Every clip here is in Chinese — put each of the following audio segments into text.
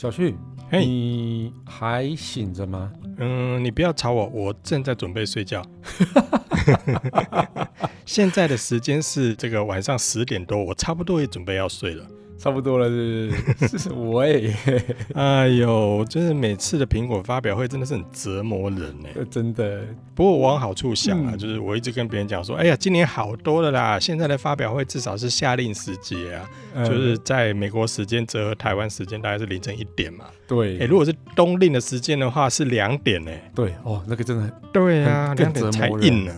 小旭你还醒着吗？嗯，你不要吵我，我正在准备睡觉。现在的时间是这个晚上十点多，我差不多也准备要睡了。差不多了，是不是？是 我也。哎呦，就是每次的苹果发表会真的是很折磨人呢，真的。不过我往好处想啊，嗯、就是我一直跟别人讲说，哎呀，今年好多了啦。现在的发表会至少是夏令时节啊，嗯、就是在美国时间折合台湾时间大概是凌晨一点嘛。对。哎，如果是冬令的时间的话是两点呢。对哦，那个真的。对啊，两点才硬呢。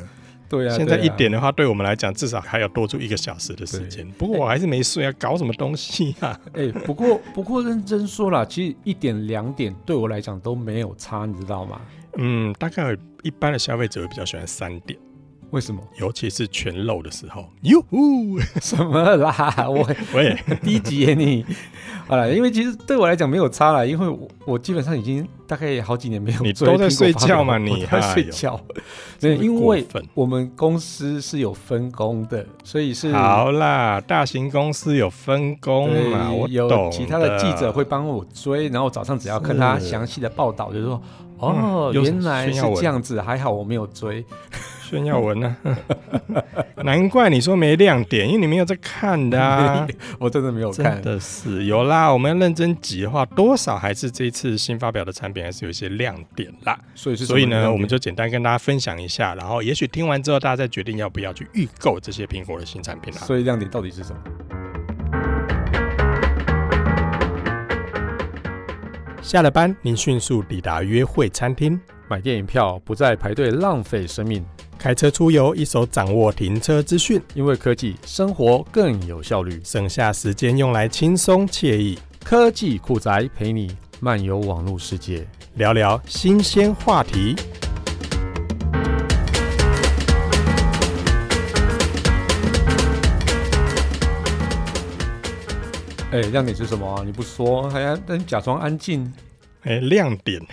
对啊，现在一点的话，对我们来讲，至少还要多出一个小时的时间。不过我还是没睡啊，搞什么东西啊？哎，不过不过认真说啦，其实一点两点对我来讲都没有差，你知道吗？嗯，大概一般的消费者会比较喜欢三点。为什么？尤其是全露的时候。哟呼，什么啦？我我也低级你。好了，因为其实对我来讲没有差了，因为我我基本上已经大概好几年没有。你都在睡觉嘛？你在睡觉。对，因为我们公司是有分工的，所以是。好啦，大型公司有分工嘛？我懂。有其他的记者会帮我追，然后早上只要看他详细的报道，就是说，哦，原来是这样子，还好我没有追。炫耀文呢？难怪你说没亮点，因为你没有在看的啊！我真的没有看，真的是有啦。我们要认真挤的话，多少还是这一次新发表的产品还是有一些亮点啦。所以是，所以呢，我们就简单跟大家分享一下，然后也许听完之后，大家再决定要不要去预购这些苹果的新产品啦。所以亮点到底是什么？下了班，您迅速抵达约会餐厅，买电影票不再排队浪费生命。开车出游，一手掌握停车资讯，因为科技生活更有效率，省下时间用来轻松惬意。科技酷宅陪你漫游网络世界，聊聊新鲜话题。哎，亮点是什么啊？你不说，还要等假装安静。哎，亮点，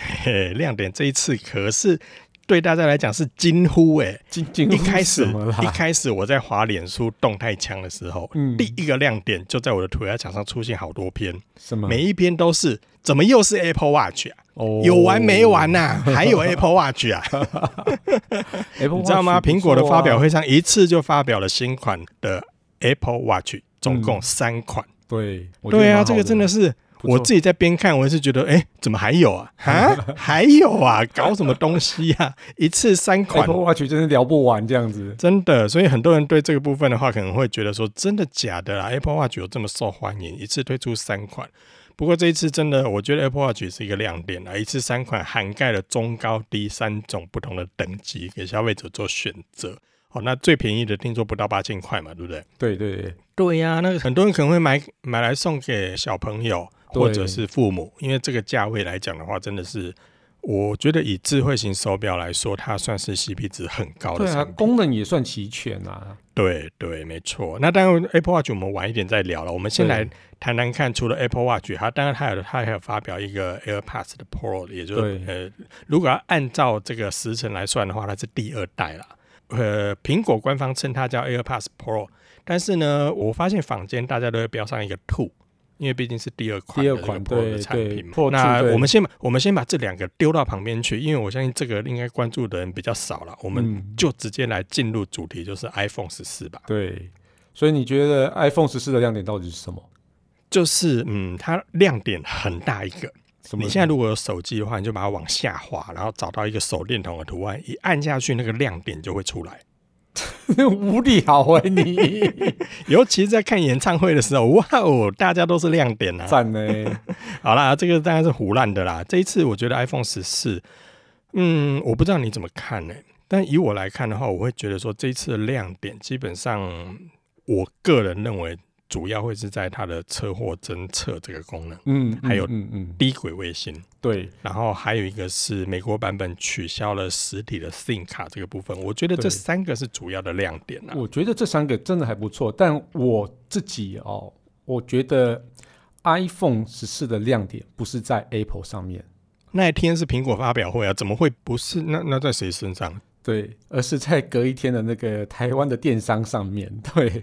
亮点这一次可是。对大家来讲是惊呼哎、欸，惊惊！一开始一开始我在滑脸书动态墙的时候，嗯，第一个亮点就在我的涂鸦墙上出现好多篇，什么？每一篇都是怎么又是 Apple Watch 啊？哦，有完没完呐、啊？还有 Apple Watch 啊？你知道吗？苹果的发表会上一次就发表了新款的 Apple Watch，总共三款。嗯、对，对啊，这个真的是。我自己在边看，我也是觉得，哎、欸，怎么还有啊？啊，还有啊？搞什么东西啊？一次三款，Apple Watch 真是聊不完这样子，真的。所以很多人对这个部分的话，可能会觉得说，真的假的啦？Apple Watch 有这么受欢迎，一次推出三款。不过这一次真的，我觉得 Apple Watch 是一个亮点啊，一次三款涵盖了中高低三种不同的等级，给消费者做选择。好，那最便宜的听说不到八千块嘛，对不对？对对对，对呀、啊。那个很多人可能会买买来送给小朋友。或者是父母，因为这个价位来讲的话，真的是我觉得以智慧型手表来说，它算是 CP 值很高的。对啊，功能也算齐全啊。对对，没错。那当然，Apple Watch 我们晚一点再聊了。我们先来谈谈看，除了 Apple Watch，它当然它有它还有发表一个 AirPods 的 Pro，也就是呃，如果要按照这个时程来算的话，它是第二代了。呃，苹果官方称它叫 AirPods Pro，但是呢，我发现坊间大家都会标上一个 Two。因为毕竟是第二款第二款的产品嘛，那我们先把我们先把这两个丢到旁边去，因为我相信这个应该关注的人比较少了，我们就直接来进入主题，就是 iPhone 十四吧。对，所以你觉得 iPhone 十四的亮点到底是什么？就是嗯，它亮点很大一个。你现在如果有手机的话，你就把它往下滑，然后找到一个手电筒的图案，一按下去，那个亮点就会出来。无聊哎、欸，你 尤其是在看演唱会的时候，哇哦，大家都是亮点啊！赞呢。好啦，这个当然是胡乱的啦。这一次我觉得 iPhone 十四，嗯，我不知道你怎么看呢、欸？但以我来看的话，我会觉得说这一次的亮点，基本上我个人认为。主要会是在它的车祸侦测这个功能，嗯，还有嗯嗯低轨卫星，对，然后还有一个是美国版本取消了实体的 SIM 卡这个部分，我觉得这三个是主要的亮点啊。我觉得这三个真的还不错，但我自己哦，我觉得 iPhone 十四的亮点不是在 Apple 上面，那一天是苹果发表会啊，怎么会不是？那那在谁身上？对，而是在隔一天的那个台湾的电商上面，对。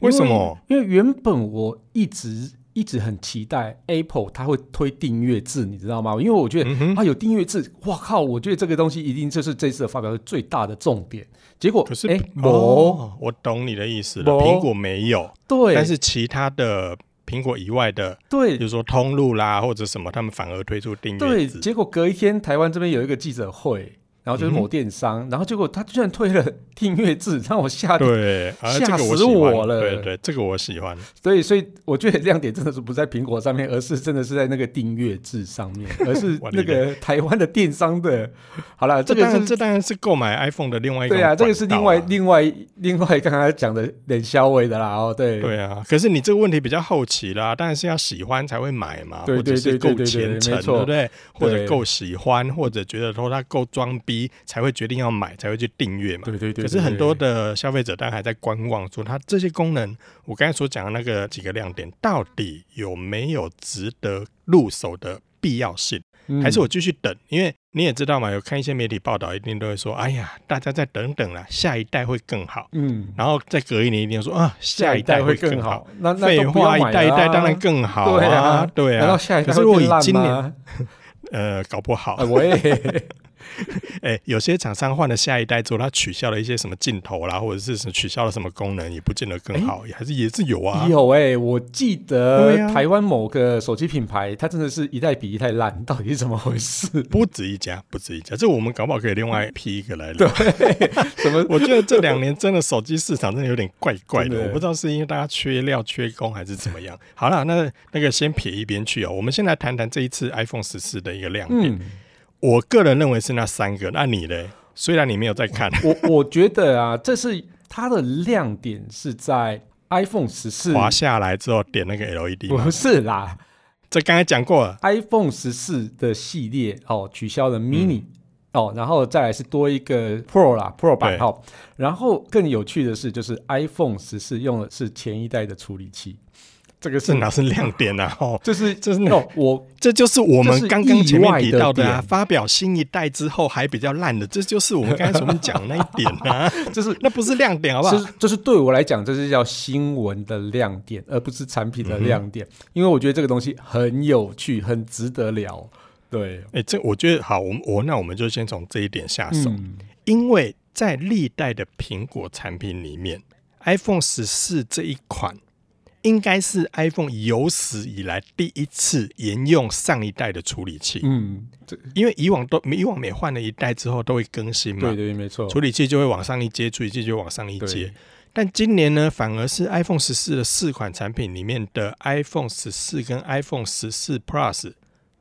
为什么？因为原本我一直一直很期待 Apple 它会推订阅制，你知道吗？因为我觉得、嗯、啊，有订阅制，哇靠！我觉得这个东西一定就是这次的发表会最大的重点。结果可是哎，哦，我懂你的意思了。苹果没有，对，但是其他的苹果以外的，对，比如说通路啦或者什么，他们反而推出订阅制。对，结果隔一天台湾这边有一个记者会。然后就是某电商，嗯、然后结果他居然推了订阅制，让我吓对，吓死我了。对对，这个我喜欢。对，所以我觉得亮点真的是不在苹果上面，而是真的是在那个订阅制上面，而是 那个台湾的电商的。好了，这个是这当然是购买 iPhone 的另外一个、啊。对啊，这个是另外另外另外刚刚讲的冷消微的啦。哦，对。对啊，可是你这个问题比较好奇啦，当然是要喜欢才会买嘛，或者是够虔诚，对不对？或者够喜欢，或者觉得说他够装逼，才会决定。要买才会去订阅嘛？对对对，对。可是很多的消费者，当然还在观望，说他这些功能，我刚才所讲的那个几个亮点，到底有没有值得入手的必要性？嗯、还是我继续等？因为你也知道嘛，有看一些媒体报道，一定都会说：“哎呀，大家再等等啦，下一代会更好。”嗯。然后再隔一年，一定说：“啊，下一代会更好。更好”那废话，一代一代当然更好啊，对啊。对啊，难道下一代会变烂吗？呃，搞不好。我也。哎、欸，有些厂商换了下一代之后，它取消了一些什么镜头啦，或者是取消了什么功能，也不见得更好，欸、还是也是有啊。有哎、欸，我记得台湾某个手机品牌，它真的是一代比一代烂，到底是怎么回事？不止一家，不止一家，这我们搞不好可以另外批一个来聊。对，什么？我觉得这两年真的手机市场真的有点怪怪的，我不知道是因为大家缺料、缺工，还是怎么样。好了，那那个先撇一边去哦，我们先来谈谈这一次 iPhone 十四的一个亮点。嗯我个人认为是那三个，那你呢？虽然你没有在看，我我觉得啊，这是它的亮点是在 iPhone 十四滑下来之后点那个 LED，不是啦，这刚才讲过了，iPhone 十四的系列哦，取消了 Mini、嗯、哦，然后再来是多一个 Pro 啦，Pro 版号，然后更有趣的是，就是 iPhone 十四用的是前一代的处理器。这个是哪是亮点啊？哦，这是这是那哦，我这就是我们刚刚前面提到的啊。发表新一代之后还比较烂的，这就是我们刚才前面讲的那一点啊。这是那不是亮点，好不好？这这是对我来讲，这是叫新闻的亮点，而不是产品的亮点。因为我觉得这个东西很有趣，很值得聊。对，哎，这我觉得好，我我那我们就先从这一点下手，因为在历代的苹果产品里面，iPhone 十四这一款。应该是 iPhone 有史以来第一次沿用上一代的处理器。嗯，因为以往都以往每换了一代之后都会更新嘛。对对，没错。处理器就会往上一接，处理器就会往上一接。但今年呢，反而是 iPhone 十四的四款产品里面的 iPhone 十四跟 iPhone 十四 Plus，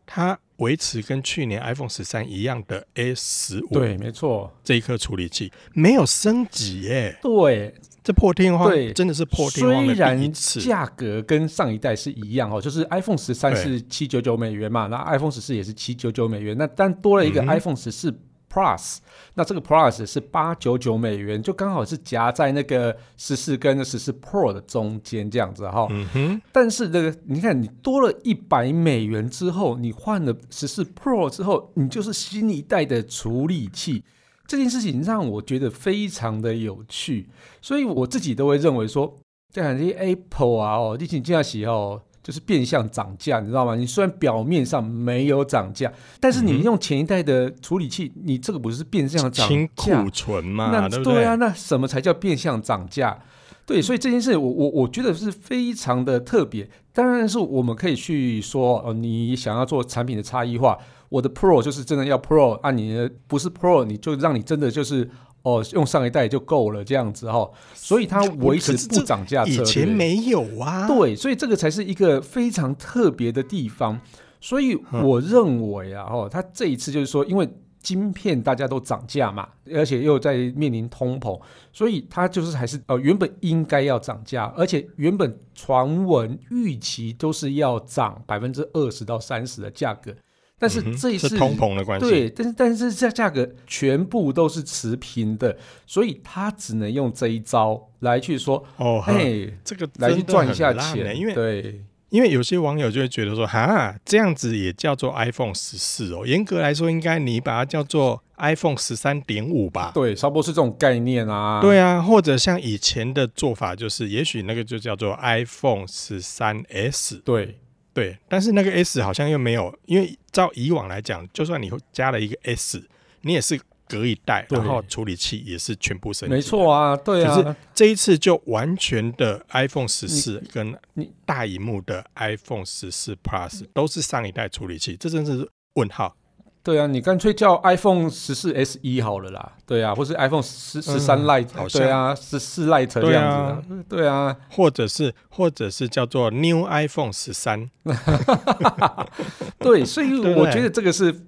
它维持跟去年 iPhone 十三一样的 A 十五。对，没错。这一颗处理器没有升级耶。对。这破天荒，对，真的是破天荒。虽然价格跟上一代是一样哦，就是 iPhone 十三是七九九美元嘛，那 iPhone 十四也是七九九美元，那但多了一个 iPhone 十四 Plus，、嗯、那这个 Plus 是八九九美元，就刚好是夹在那个十四跟十四 Pro 的中间这样子哈。嗯哼。但是这个你看，你多了一百美元之后，你换了十四 Pro 之后，你就是新一代的处理器。这件事情让我觉得非常的有趣，所以我自己都会认为说，这样这些 Apple 啊，哦，你这样写哦，就是变相涨价，你知道吗？你虽然表面上没有涨价，但是你用前一代的处理器，你这个不是变相涨价？清库存嘛，那对不对？对啊，那什么才叫变相涨价？对，所以这件事我我我觉得是非常的特别。当然是我们可以去说，哦，你想要做产品的差异化。我的 Pro 就是真的要 Pro，啊，你的不是 Pro，你就让你真的就是哦，用上一代就够了这样子哈，所以它维持不涨价，以前没有啊，对，所以这个才是一个非常特别的地方，所以我认为啊，哦，它这一次就是说，因为晶片大家都涨价嘛，而且又在面临通膨，所以它就是还是呃原本应该要涨价，而且原本传闻预期都是要涨百分之二十到三十的价格。但是这一次、嗯、是通膨的关系，对，但是但是这价格全部都是持平的，所以他只能用这一招来去说，哦，嘿，这个来去赚一下钱，因为对。因为有些网友就会觉得说，哈，这样子也叫做 iPhone 十四哦？严格来说，应该你把它叫做 iPhone 十三点五吧？对，差不多是这种概念啊。对啊，或者像以前的做法，就是也许那个就叫做 iPhone 十三 S。对对，但是那个 S 好像又没有，因为照以往来讲，就算你加了一个 S，你也是。隔一代，然后处理器也是全部升级，没错啊，对啊。可是这一次就完全的 iPhone 十四跟大荧幕的 iPhone 十四 Plus 都是上一代处理器，这真是问号。对啊，你干脆叫 iPhone 十四 S 一好了啦，对啊，或是 iPhone 十十三 Lite，好像对啊，十四 Lite 这样子啊，对啊，或者是或者是叫做 New iPhone 十三，对，所以我觉得这个是。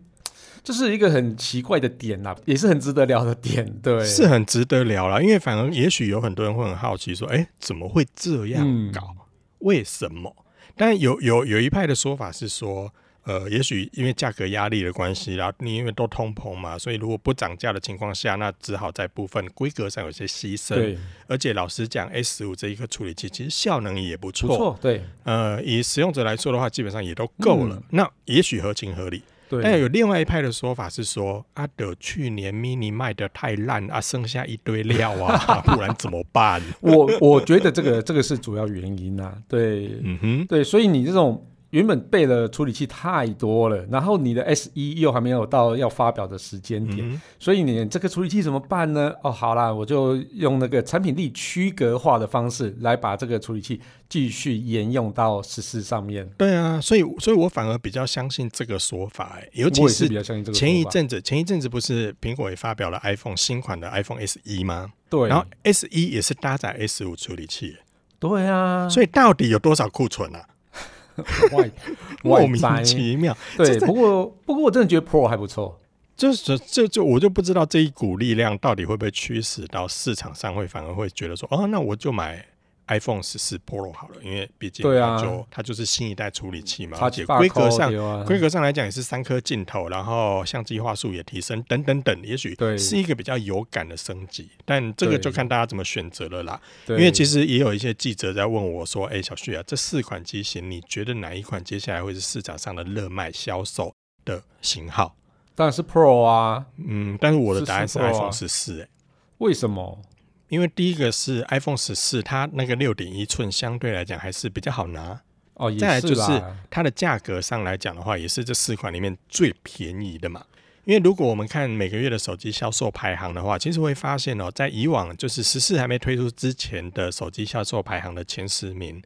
这是一个很奇怪的点啦、啊，也是很值得聊的点，对，是很值得聊啦。因为反而也许有很多人会很好奇说，哎，怎么会这样搞？嗯、为什么？但有有有一派的说法是说，呃，也许因为价格压力的关系啦，你因为都通膨嘛，所以如果不涨价的情况下，那只好在部分规格上有些牺牲。对，而且老实讲，S 五这一个处理器其实效能也不错，不错，对，呃，以使用者来说的话，基本上也都够了。嗯、那也许合情合理。对但有另外一派的说法是说，阿、啊、德去年 mini 卖的太烂啊，剩下一堆料啊，不然怎么办？我我觉得这个这个是主要原因啊，对，嗯哼，对，所以你这种。原本备的处理器太多了，然后你的 S 一又还没有到要发表的时间点，嗯、所以你这个处理器怎么办呢？哦，好啦，我就用那个产品力区隔化的方式来把这个处理器继续沿用到十四上面。对啊，所以所以我反而比较相信这个说法，哎，尤其是前一阵子，前一阵子不是苹果也发表了 iPhone 新款的 iPhone SE 吗？对，然后 SE 也是搭载 S 五处理器。对啊，所以到底有多少库存啊？外 莫名其妙，对，不过不过我真的觉得 Pro 还不错，就是这就我就不知道这一股力量到底会不会驱使到市场上会反而会觉得说，哦，那我就买。iPhone 十四 Pro 好了，因为毕竟它就、啊、它就是新一代处理器嘛，而且规格上规格上来讲也是三颗镜头，然后相机画素也提升，等等等，也许是一个比较有感的升级。但这个就看大家怎么选择了啦。因为其实也有一些记者在问我说：“哎、欸，小旭啊，这四款机型，你觉得哪一款接下来会是市场上的热卖销售的型号？”当然是 Pro 啊，嗯，但是我的答案是 iPhone 十四，哎，为什么？因为第一个是 iPhone 十四，它那个六点一寸相对来讲还是比较好拿哦。再来就是它的价格上来讲的话，也是这四款里面最便宜的嘛。因为如果我们看每个月的手机销售排行的话，其实会发现哦，在以往就是十四还没推出之前的手机销售排行的前十名。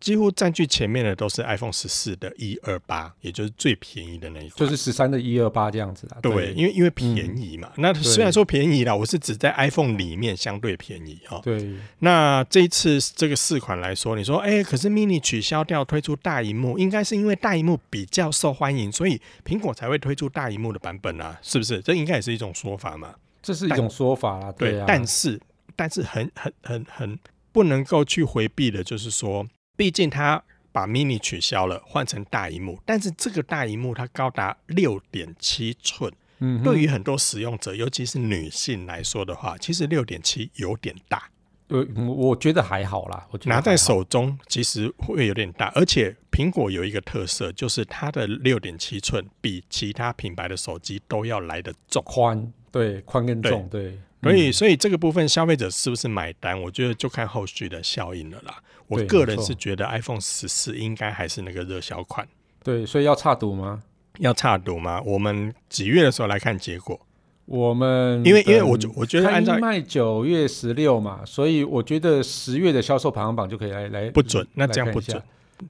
几乎占据前面的都是 iPhone 十四的一二八，也就是最便宜的那一款，就是十三的一二八这样子啦。对，对因为因为便宜嘛。嗯、那虽然说便宜啦，我是指在 iPhone 里面相对便宜哦。对。那这一次这个四款来说，你说，哎、欸，可是 mini 取消掉，推出大荧幕，应该是因为大荧幕比较受欢迎，所以苹果才会推出大荧幕的版本啊？是不是？这应该也是一种说法嘛？这是一种说法啦。对，啊、对，但是但是很很很很不能够去回避的，就是说。毕竟它把 mini 取消了，换成大荧幕，但是这个大荧幕它高达六点七寸，嗯哼，对于很多使用者，尤其是女性来说的话，其实六点七有点大。呃，我觉得还好啦，我觉得拿在手中其实会有点大，而且苹果有一个特色，就是它的六点七寸比其他品牌的手机都要来得重宽，对，宽跟重，对。对所以，所以这个部分消费者是不是买单？我觉得就看后续的效应了啦。我个人是觉得 iPhone 十四应该还是那个热销款。对，所以要差赌吗？要差赌吗？我们几月的时候来看结果？我们因为因为我我觉得按照卖九月十六嘛，所以我觉得十月的销售排行榜就可以来来不准，那这样不准，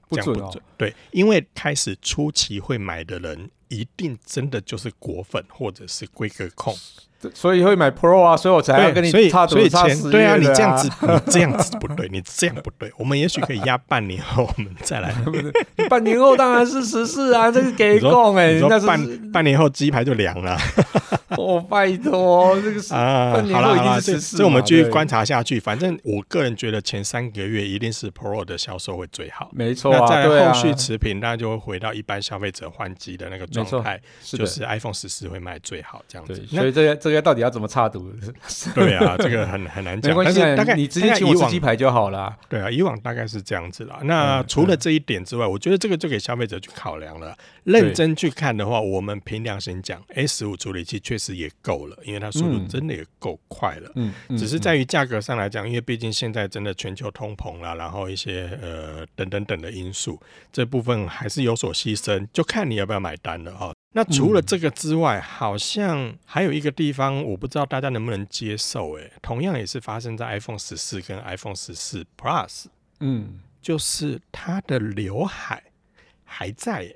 不准，不准。对，因为开始初期会买的人，一定真的就是果粉或者是规格控。所以会买 Pro 啊，所以我才要跟你差多差十元。对啊，你这样子，你这样子不对，你这样不对。我们也许可以压半年后，我们再来。半年后当然是十四啊，这个给供哎，那是半半年后鸡排就凉了。我 拜托，这个是啊，半年好了好了，这这我们继续观察下去。反正我个人觉得前三个月一定是 Pro 的销售会最好，没错啊。在后续啊持平，大家就会回到一般消费者换机的那个状态，就是 iPhone 十四会卖最好这样子。所以这个这个到底要怎么插读？对啊，这个很很难讲。没关系，大概你直接请我吃鸡排就好了。对啊，以往大概是这样子啦。那除了这一点之外，我觉得这个就给消费者去考量了。认真去看的话，我们凭良心讲，S 五处理器确实也够了，因为它速度真的也够快了。嗯，只是在于价格上来讲，因为毕竟现在真的全球通膨啦，然后一些呃等等等的因素，这部分还是有所牺牲，就看你要不要买单了哦。那除了这个之外，好像还有一个地方，我不知道大家能不能接受。诶，同样也是发生在 iPhone 十四跟 iPhone 十四 Plus，嗯，就是它的刘海还在诶。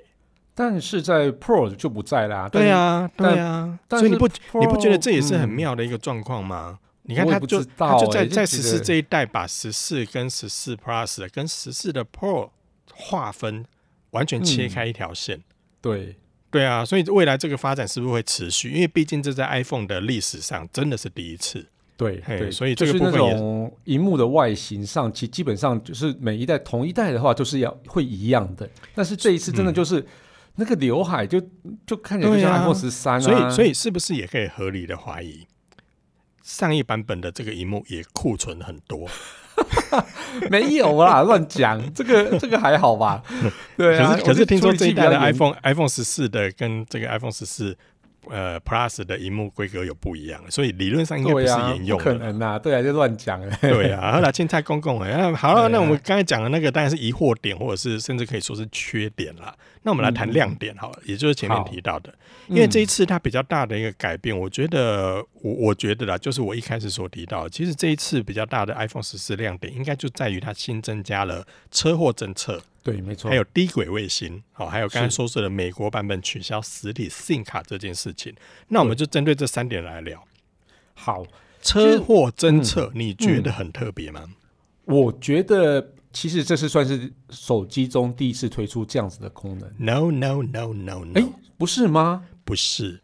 但是在 Pro 就不在啦。对啊，对啊。所以你不你不觉得这也是很妙的一个状况吗？你看，它就它就在在十四这一代，把十四跟十四 Plus 跟十四的 Pro 划分，完全切开一条线。对对啊，所以未来这个发展是不是会持续？因为毕竟这在 iPhone 的历史上真的是第一次。对对，所以这个部分荧幕的外形上，其基本上就是每一代同一代的话，就是要会一样的。但是这一次真的就是。那个刘海就就看起来就像 iPhone 十三啊，所以所以是不是也可以合理的怀疑，上一版本的这个荧幕也库存很多？没有啦，乱讲，这个这个还好吧？对啊，可是可是听说这一代的 iPhone iPhone 十四的跟这个 iPhone 十四。呃，Plus 的荧幕规格有不一样，所以理论上应该不是沿用可能啊，对啊，就乱讲。对啊，后来青菜公公哎，好了，那我们刚才讲的那个当然是疑惑点，或者是甚至可以说是缺点啦。那我们来谈亮点好了，也就是前面提到的，因为这一次它比较大的一个改变，我觉得我我觉得啦，就是我一开始所提到，其实这一次比较大的 iPhone 十四亮点，应该就在于它新增加了车祸侦测。对，没错，还有低轨卫星，好，还有刚才说说的美国版本取消实体 SIM 卡这件事情，那我们就针对这三点来聊。好，车祸侦测，你觉得很特别吗？我觉得其实这是算是手机中第一次推出这样子的功能。No No No No No，哎，不是吗？不是，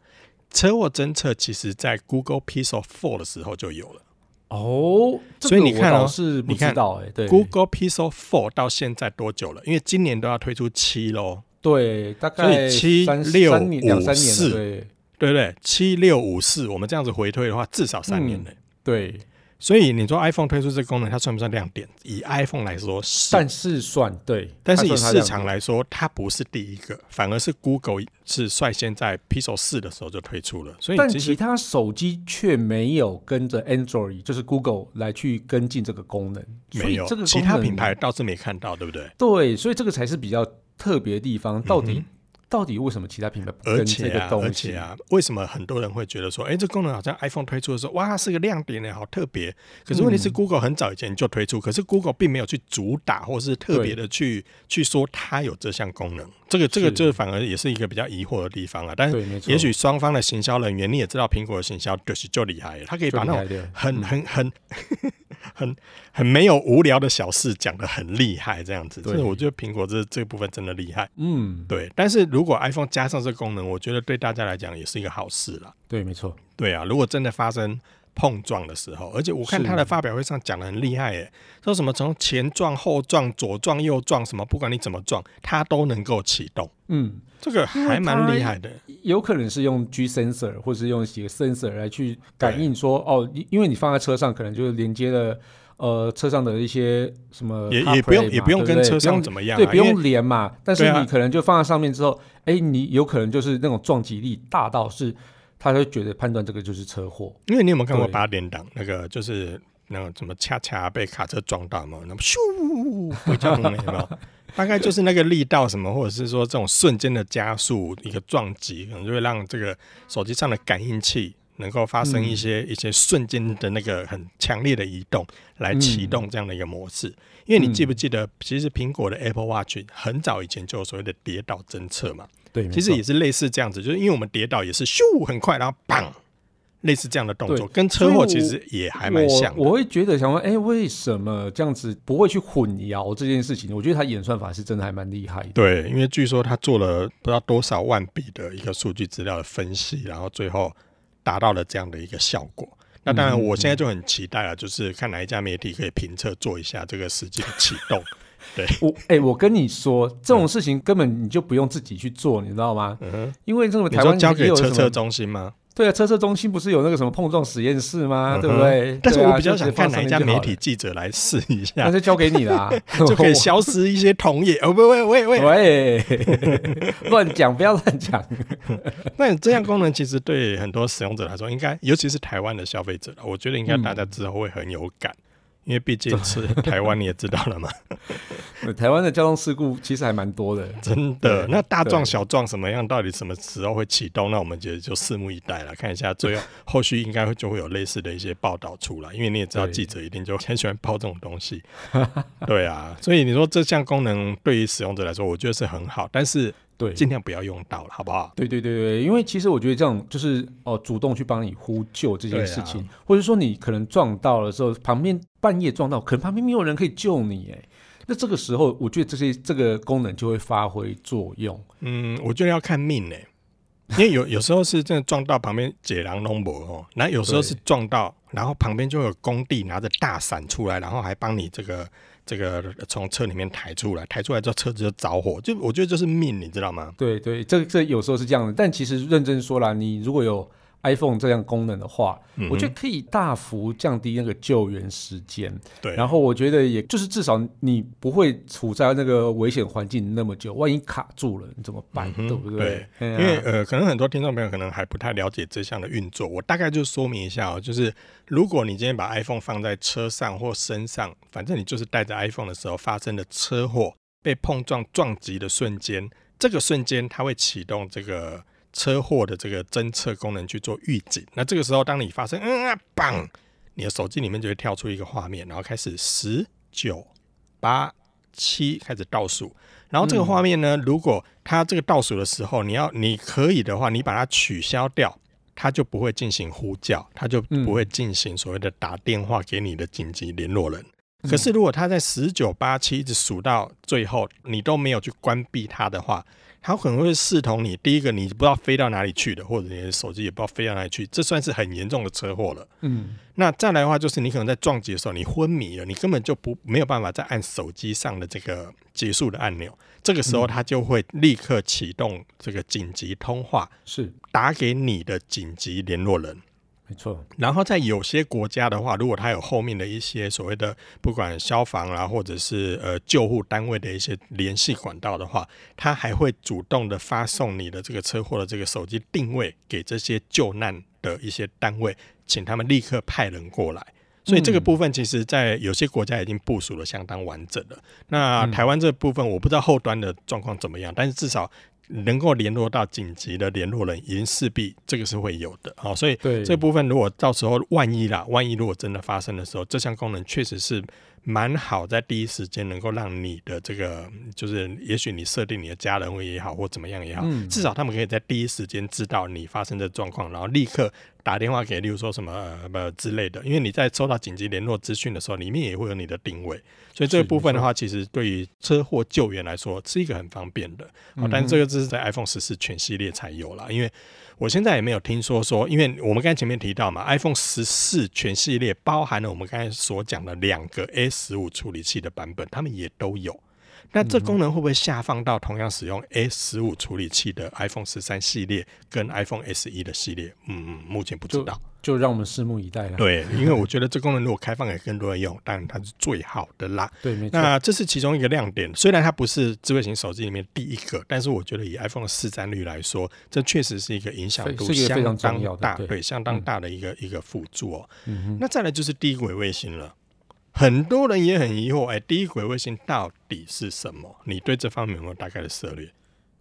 车祸侦测其实在 Google Pixel 4的时候就有了。哦，所以你看哦，是不知道哎，对，Google Pixel Four 到现在多久了？因为今年都要推出七喽，对，大概七六五四，对，对对，七六五四，我们这样子回推的话，至少三年了，对。所以你说 iPhone 推出这个功能，它算不算亮点？以 iPhone 来说是，但是算对。但是以市场来说，它不是第一个，反而是 Google 是率先在 Pixel 四的时候就推出了。所以，但其他手机却没有跟着 Android，就是 Google 来去跟进这个功能。没有，这个其他品牌倒是没看到，对不对？对，所以这个才是比较特别的地方。到底？嗯到底为什么其他品牌不跟这个东西？而且啊，而且啊，为什么很多人会觉得说，哎、欸，这功能好像 iPhone 推出的时候，哇，是个亮点呢，好特别。可是问题是，Google 很早以前就推出，嗯、可是 Google 并没有去主打，或是特别的去去说它有这项功能。这个这个就是反而也是一个比较疑惑的地方啊。但是也许双方的行销人员，你也知道，苹果的行销就是就厉害了，他可以把那种很很很 很很没有无聊的小事讲得很厉害，这样子。所以我觉得苹果这这个部分真的厉害。嗯，对。但是如果 iPhone 加上这个功能，我觉得对大家来讲也是一个好事了。对，没错。对啊，如果真的发生。碰撞的时候，而且我看他的发表会上讲的很厉害，哎，说什么从前撞、后撞、左撞、右撞，什么不管你怎么撞，它都能够启动。嗯，这个还蛮厉害的。有可能是用 G sensor 或是用几个 sensor 来去感应说，哦，因为你放在车上，可能就是连接了呃车上的一些什么，也也不用也不用跟车上怎么样，啊，对，不用连嘛。但是你可能就放在上面之后，哎，你有可能就是那种撞击力大到是。他会觉得判断这个就是车祸，因为你有没有看过八点档那个，就是那个什么恰恰被卡车撞到嘛？那么咻，会叫什么？有没有？大概就是那个力道什么，或者是说这种瞬间的加速，一个撞击，可能就会让这个手机上的感应器能够发生一些、嗯、一些瞬间的那个很强烈的移动，来启动这样的一个模式。嗯、因为你记不记得，其实苹果的 Apple Watch 很早以前就有所谓的跌倒侦测嘛？对，其实也是类似这样子，就是因为我们跌倒也是咻很快，然后砰，类似这样的动作，跟车祸其实也还蛮像我。我会觉得想问，哎、欸，为什么这样子不会去混淆这件事情？我觉得他演算法是真的还蛮厉害的。对，因为据说他做了不知道多少万笔的一个数据资料的分析，然后最后。达到了这样的一个效果。那当然，我现在就很期待了，就是看哪一家媒体可以评测做一下这个实际的启动。对我，哎、欸，我跟你说，这种事情根本你就不用自己去做，你知道吗？嗯，因为这种台湾交给测测中心吗？对啊，测测中心不是有那个什么碰撞实验室吗？嗯、对不对？但是我比较想看哪一家媒体记者来试一下，那就交给你啦，就可以消失一些同业。哦不，喂喂喂喂，乱讲不要乱讲。那这样功能其实对很多使用者来说，应该尤其是台湾的消费者，我觉得应该大家之后会很有感。嗯因为毕竟是 台湾，你也知道了嘛。台湾的交通事故其实还蛮多的，真的。那大撞小撞什么样？到底什么时候会启动？那我们觉得就拭目以待了，看一下 最后后续应该会就会有类似的一些报道出来。因为你也知道，记者一定就很喜欢报这种东西。对啊，所以你说这项功能对于使用者来说，我觉得是很好，但是。对，尽量不要用到了，好不好？对对对对，因为其实我觉得这样就是哦，主动去帮你呼救这件事情，啊、或者说你可能撞到的时候，旁边半夜撞到，可能旁边没有人可以救你，哎，那这个时候我觉得这些这个功能就会发挥作用。嗯，我觉得要看命呢，因为有有时候是真的撞到旁边解囊龙博哦，那有时候是撞到，然后旁边就有工地拿着大伞出来，然后还帮你这个。这个从车里面抬出来，抬出来之后车子就着火，就我觉得这是命，你知道吗？对对，这这有时候是这样的，但其实认真说啦，你如果有。iPhone 这样功能的话，嗯、我觉得可以大幅降低那个救援时间。对，然后我觉得也就是至少你不会处在那个危险环境那么久，万一卡住了你怎么办？嗯、对不对？对，因为呃，可能很多听众朋友可能还不太了解这项的运作，我大概就说明一下哦，就是如果你今天把 iPhone 放在车上或身上，反正你就是带着 iPhone 的时候发生的车祸，被碰撞撞击的瞬间，这个瞬间它会启动这个。车祸的这个侦测功能去做预警，那这个时候当你发生嗯啊棒，你的手机里面就会跳出一个画面，然后开始十九八七开始倒数，然后这个画面呢，如果它这个倒数的时候，你要你可以的话，你把它取消掉，它就不会进行呼叫，它就不会进行所谓的打电话给你的紧急联络人。可是如果它在十九八七一直数到最后，你都没有去关闭它的话。它可能会视同你第一个，你不知道飞到哪里去的，或者你的手机也不知道飞到哪里去，这算是很严重的车祸了。嗯，那再来的话，就是你可能在撞击的时候，你昏迷了，你根本就不没有办法再按手机上的这个结束的按钮，这个时候它就会立刻启动这个紧急通话，是打给你的紧急联络人。没错，然后在有些国家的话，如果它有后面的一些所谓的不管消防啊，或者是呃救护单位的一些联系管道的话，它还会主动的发送你的这个车祸的这个手机定位给这些救难的一些单位，请他们立刻派人过来。所以这个部分其实，在有些国家已经部署的相当完整了。那台湾这部分，我不知道后端的状况怎么样，但是至少。能够联络到紧急的联络人，已经势必这个是会有的，哦，所以这部分如果到时候万一啦，万一如果真的发生的时候，这项功能确实是。蛮好，在第一时间能够让你的这个，就是也许你设定你的家人会也好，或怎么样也好，嗯、至少他们可以在第一时间知道你发生的状况，然后立刻打电话给，例如说什么呃呃之类的。因为你在收到紧急联络资讯的时候，里面也会有你的定位，所以这个部分的话，其实对于车祸救援来说是一个很方便的。好，但是这个只是在 iPhone 十四全系列才有啦，因为。我现在也没有听说说，因为我们刚才前面提到嘛，iPhone 十四全系列包含了我们刚才所讲的两个 A 十五处理器的版本，他们也都有。那这功能会不会下放到同样使用 A 十五处理器的 iPhone 十三系列跟 iPhone SE 的系列？嗯嗯，目前不知道，就，就让我们拭目以待了。对，因为我觉得这功能如果开放给更多人用，当然它是最好的啦。对，没错。那这是其中一个亮点，虽然它不是智慧型手机里面第一个，但是我觉得以 iPhone 的市占率来说，这确实是一个影响度相当大，对，对，相当大的一个、嗯、一个辅助哦。嗯哼。那再来就是低轨卫星了。很多人也很疑惑，哎，低轨卫星到底是什么？你对这方面有没有大概的涉猎？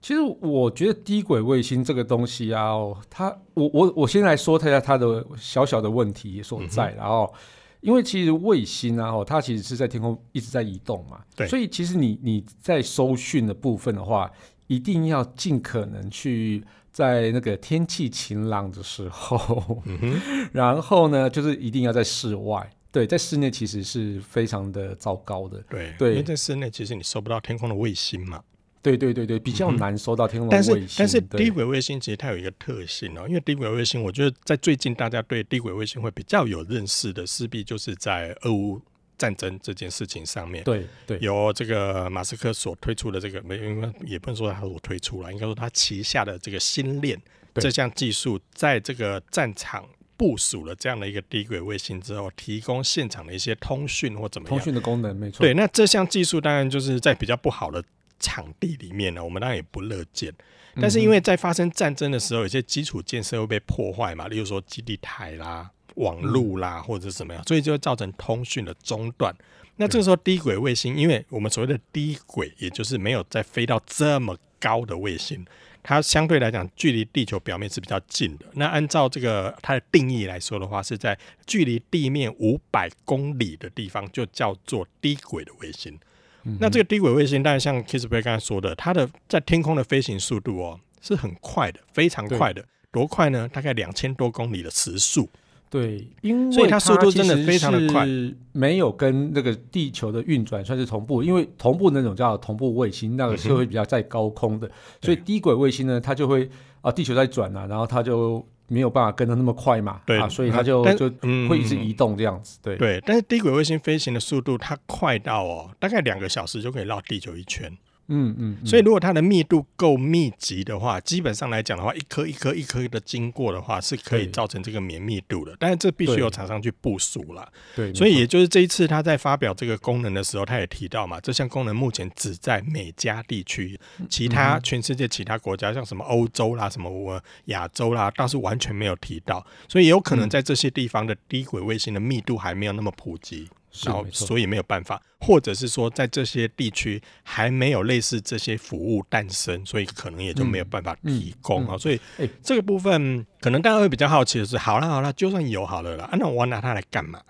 其实我觉得低轨卫星这个东西啊，它我我我先来说一下它的小小的问题所在，嗯、然后因为其实卫星啊，它其实是在天空一直在移动嘛，对，所以其实你你在收讯的部分的话，一定要尽可能去在那个天气晴朗的时候，然后呢，就是一定要在室外。对，在室内其实是非常的糟糕的。对，对，因为在室内其实你收不到天空的卫星嘛。对对对对，比较难收到天龙卫星。但是但是低轨卫星其实它有一个特性哦，因为低轨卫星，我觉得在最近大家对低轨卫星会比较有认识的，势必就是在俄乌战争这件事情上面。对对，由这个马斯克所推出的这个，没应该也不能说他所推出了，应该说他旗下的这个星链这项技术，在这个战场部署了这样的一个低轨卫星之后，提供现场的一些通讯或怎么样通讯的功能，没错。对，那这项技术当然就是在比较不好的。场地里面呢，我们当然也不乐见。但是因为在发生战争的时候，有些基础建设会被破坏嘛，例如说基地台啦、网路啦，或者是什么样，所以就会造成通讯的中断。那这个时候低轨卫星，因为我们所谓的低轨，也就是没有再飞到这么高的卫星，它相对来讲距离地球表面是比较近的。那按照这个它的定义来说的话，是在距离地面五百公里的地方就叫做低轨的卫星。那这个低轨卫星，当然像 Kisby 刚才说的，它的在天空的飞行速度哦是很快的，非常快的，多快呢？大概两千多公里的时速。对，因为所以它速度真的非常的快，没有跟那个地球的运转算是同步，因为同步那种叫同步卫星，那个是会比较在高空的，嗯、所以低轨卫星呢，它就会啊，地球在转啊，然后它就。没有办法跟得那么快嘛，对啊，所以它就就会一直移动这样子，对对。但是低轨卫星飞行的速度，它快到哦，大概两个小时就可以绕地球一圈。嗯嗯，所以如果它的密度够密集的话，基本上来讲的话，一颗一颗一颗的经过的话，是可以造成这个绵密度的。但是这必须由厂商去部署了。对，所以也就是这一次他在发表这个功能的时候，他也提到嘛，这项功能目前只在美加地区，其他全世界其他国家，像什么欧洲啦、什么亚洲啦，倒是完全没有提到。所以也有可能在这些地方的低轨卫星的密度还没有那么普及。然后，所以没有办法，或者是说，在这些地区还没有类似这些服务诞生，所以可能也就没有办法提供啊。所以，这个部分可能大家会比较好奇的是，好了好了，就算有好了啦，啊，那我要拿它来干嘛？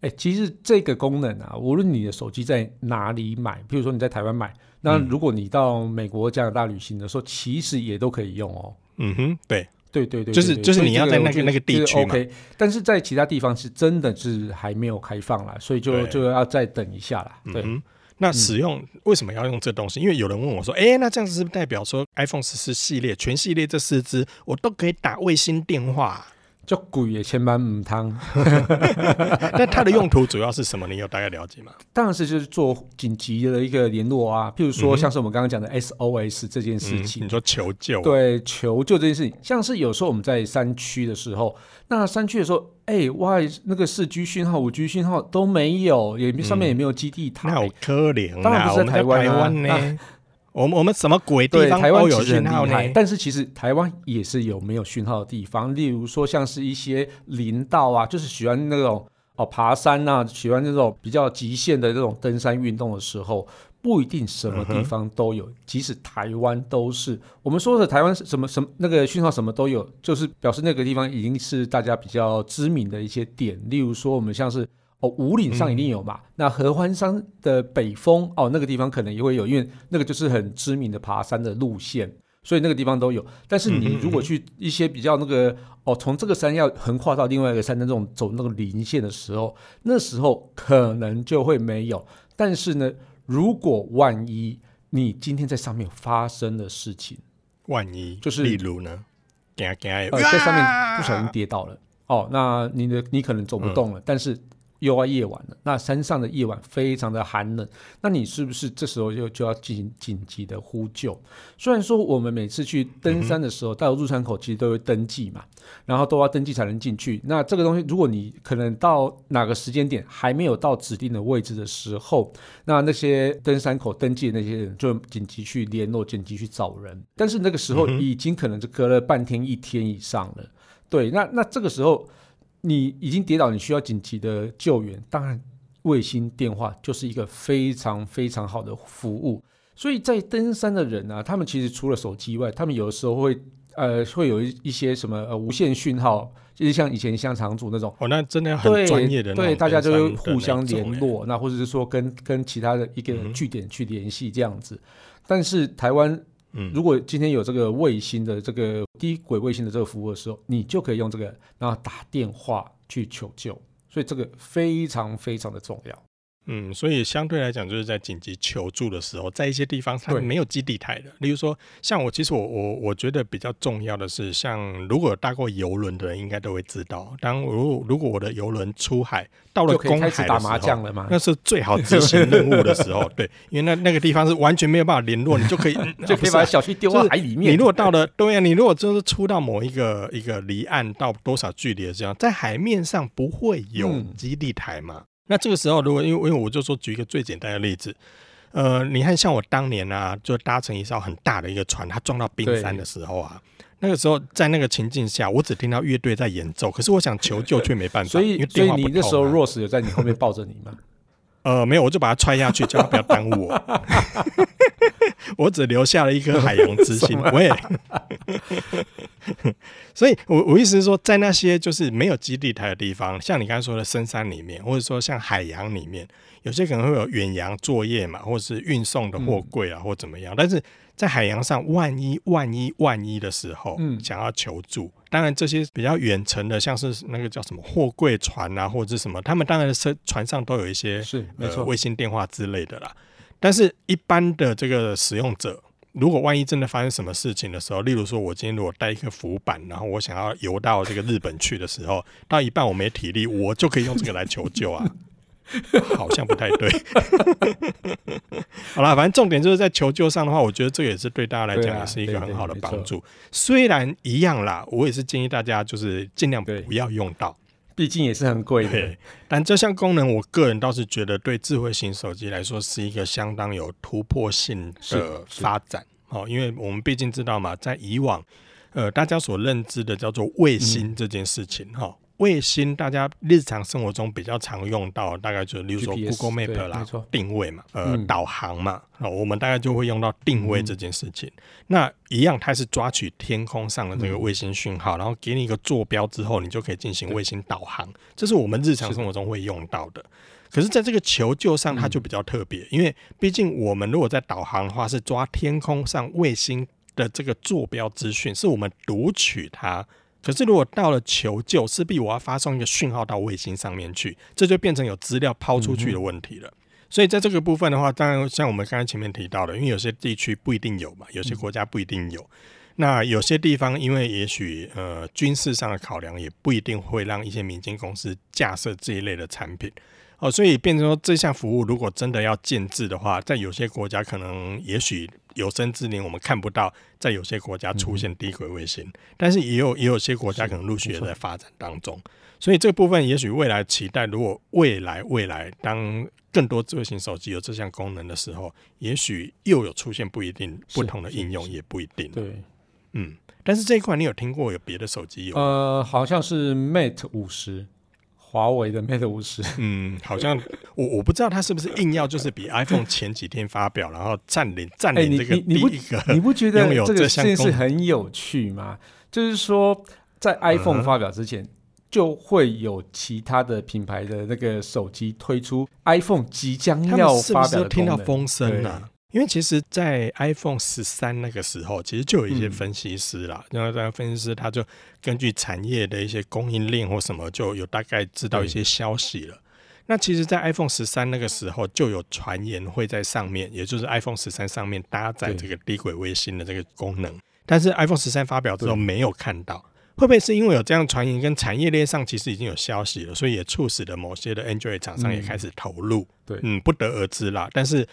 哎，其实这个功能啊，无论你的手机在哪里买，比如说你在台湾买，那如果你到美国、加拿大旅行的时候，其实也都可以用哦。嗯哼，对。对对对，就是就是你要在那个那个地区嘛。OK，但是在其他地方是真的是还没有开放了，所以就就要再等一下了。对，嗯、那使用、嗯、为什么要用这东西？因为有人问我说：“哎，那这样子是不是代表说 iPhone 十四系列全系列这四支我都可以打卫星电话？”就贵也千般唔汤，那它的用途主要是什么？你有大概了解吗？当然是就是做紧急的一个联络啊，譬如说像是我们刚刚讲的 SOS 这件事情，嗯、你说求救，对，求救这件事情，像是有时候我们在山区的时候，那山区的时候，哎、欸，哇，那个四 G 讯号、五 G 讯号都没有，也上面也没有基地台，那好可怜啊！当然不是在台湾呢、啊。我们我们什么鬼地方都有讯号呢？但是其实台湾也是有没有讯号的地方，例如说像是一些林道啊，就是喜欢那种哦爬山啊，喜欢那种比较极限的这种登山运动的时候，不一定什么地方都有。即使台湾都是我们说的台湾什么什么那个讯号什么都有，就是表示那个地方已经是大家比较知名的一些点。例如说我们像是。哦，五岭上一定有嘛？嗯、那合欢山的北峰哦，那个地方可能也会有，因为那个就是很知名的爬山的路线，所以那个地方都有。但是你如果去一些比较那个哦，从这个山要横跨到另外一个山的这种走那个林线的时候，那时候可能就会没有。但是呢，如果万一你今天在上面发生的事情，万一就是例如呢，呃，在上面不小心跌倒了哦，那你的你可能走不动了，嗯、但是。又要夜晚了，那山上的夜晚非常的寒冷，那你是不是这时候就就要进行紧急的呼救？虽然说我们每次去登山的时候，到入山口其实都会登记嘛，然后都要登记才能进去。那这个东西，如果你可能到哪个时间点还没有到指定的位置的时候，那那些登山口登记的那些人就紧急去联络，紧急去找人。但是那个时候已经可能就隔了半天一天以上了。对，那那这个时候。你已经跌倒，你需要紧急的救援，当然卫星电话就是一个非常非常好的服务。所以在登山的人啊，他们其实除了手机以外，他们有的时候会呃会有一一些什么呃无线讯号，就是像以前香肠组那种哦，那真的很专业的对，对，大家就会互相联络，那或者是说跟跟其他的一个据点去联系这样子。嗯、但是台湾。如果今天有这个卫星的这个低轨卫星的这个服务的时候，你就可以用这个，然后打电话去求救，所以这个非常非常的重要。嗯，所以相对来讲，就是在紧急求助的时候，在一些地方它没有基地台的，例如说，像我，其实我我我觉得比较重要的是，像如果搭过游轮的人，应该都会知道，当如如果我的游轮出海到了公海的时候，打麻将了吗？那是最好执行任务的时候，对，因为那那个地方是完全没有办法联络，你就可以 就可以把小区丢到海里面。你如果到了对呀、啊，你如果就是出到某一个一个离岸到多少距离的这样，在海面上不会有基地台嘛？嗯那这个时候，如果因为因为我就说举一个最简单的例子，呃，你看像我当年啊，就搭乘一艘很大的一个船，它撞到冰山的时候啊，那个时候在那个情境下，我只听到乐队在演奏，可是我想求救却没办法，所以因为所以你那时候 Rose 有在你后面抱着你吗？呃，没有，我就把它踹下去，叫他不要耽误我。我只留下了一颗海洋之心。喂，所以我我意思是说，在那些就是没有基地台的地方，像你刚才说的深山里面，或者说像海洋里面，有些可能会有远洋作业嘛，或者是运送的货柜啊，嗯、或怎么样。但是在海洋上，万一万一万一的时候，嗯，想要求助，当然这些比较远程的，像是那个叫什么货柜船啊，或者是什么，他们当然是船上都有一些是没错、呃、卫星电话之类的啦。但是，一般的这个使用者，如果万一真的发生什么事情的时候，例如说，我今天如果带一个浮板，然后我想要游到这个日本去的时候，到一半我没体力，我就可以用这个来求救啊。好像不太对。好啦，反正重点就是在求救上的话，我觉得这个也是对大家来讲也是一个很好的帮助。虽然一样啦，我也是建议大家就是尽量不要用到。毕竟也是很贵的，但这项功能，我个人倒是觉得对智慧型手机来说是一个相当有突破性的发展。哦，因为我们毕竟知道嘛，在以往，呃，大家所认知的叫做卫星这件事情，哈、嗯。卫星，大家日常生活中比较常用到，大概就是例如说 Google Map 啦，定位嘛，呃，嗯、导航嘛，啊，我们大概就会用到定位这件事情。嗯、那一样，它是抓取天空上的这个卫星讯号，嗯、然后给你一个坐标之后，你就可以进行卫星导航，这是我们日常生活中会用到的。可是，在这个求救上，它就比较特别，嗯、因为毕竟我们如果在导航的话，是抓天空上卫星的这个坐标资讯，是我们读取它。可是，如果到了求救，势必我要发送一个讯号到卫星上面去，这就变成有资料抛出去的问题了。嗯、所以，在这个部分的话，当然像我们刚才前面提到的，因为有些地区不一定有嘛，有些国家不一定有。嗯、那有些地方，因为也许呃军事上的考量，也不一定会让一些民间公司架设这一类的产品。哦，所以变成说这项服务如果真的要建置的话，在有些国家可能也许有生之年我们看不到，在有些国家出现低轨卫星，嗯、但是也有也有些国家可能陆续也在发展当中。所以这个部分也许未来期待，如果未来未来当更多智慧型手机有这项功能的时候，也许又有出现不一定不同的应用，也不一定。对，嗯，但是这一块你有听过有别的手机有？呃，好像是 Mate 五十。华为的 Mate 五十，嗯，好像我我不知道他是不是硬要就是比 iPhone 前几天发表，然后占领占领这个第一个、欸你你你，你不觉得这个件事很有趣吗？就是说，在 iPhone 发表之前，嗯、就会有其他的品牌的那个手机推出 iPhone 即将要发表的功能，是是听到风声啊？因为其实，在 iPhone 十三那个时候，其实就有一些分析师啦，然后这样分析师他就根据产业的一些供应链或什么，就有大概知道一些消息了。那其实，在 iPhone 十三那个时候，就有传言会在上面，也就是 iPhone 十三上面搭载这个低轨卫星的这个功能。但是 iPhone 十三发表之后没有看到，会不会是因为有这样传言，跟产业链上其实已经有消息了，所以也促使了某些的 Android 厂商也开始投入？对，嗯，不得而知啦。但是。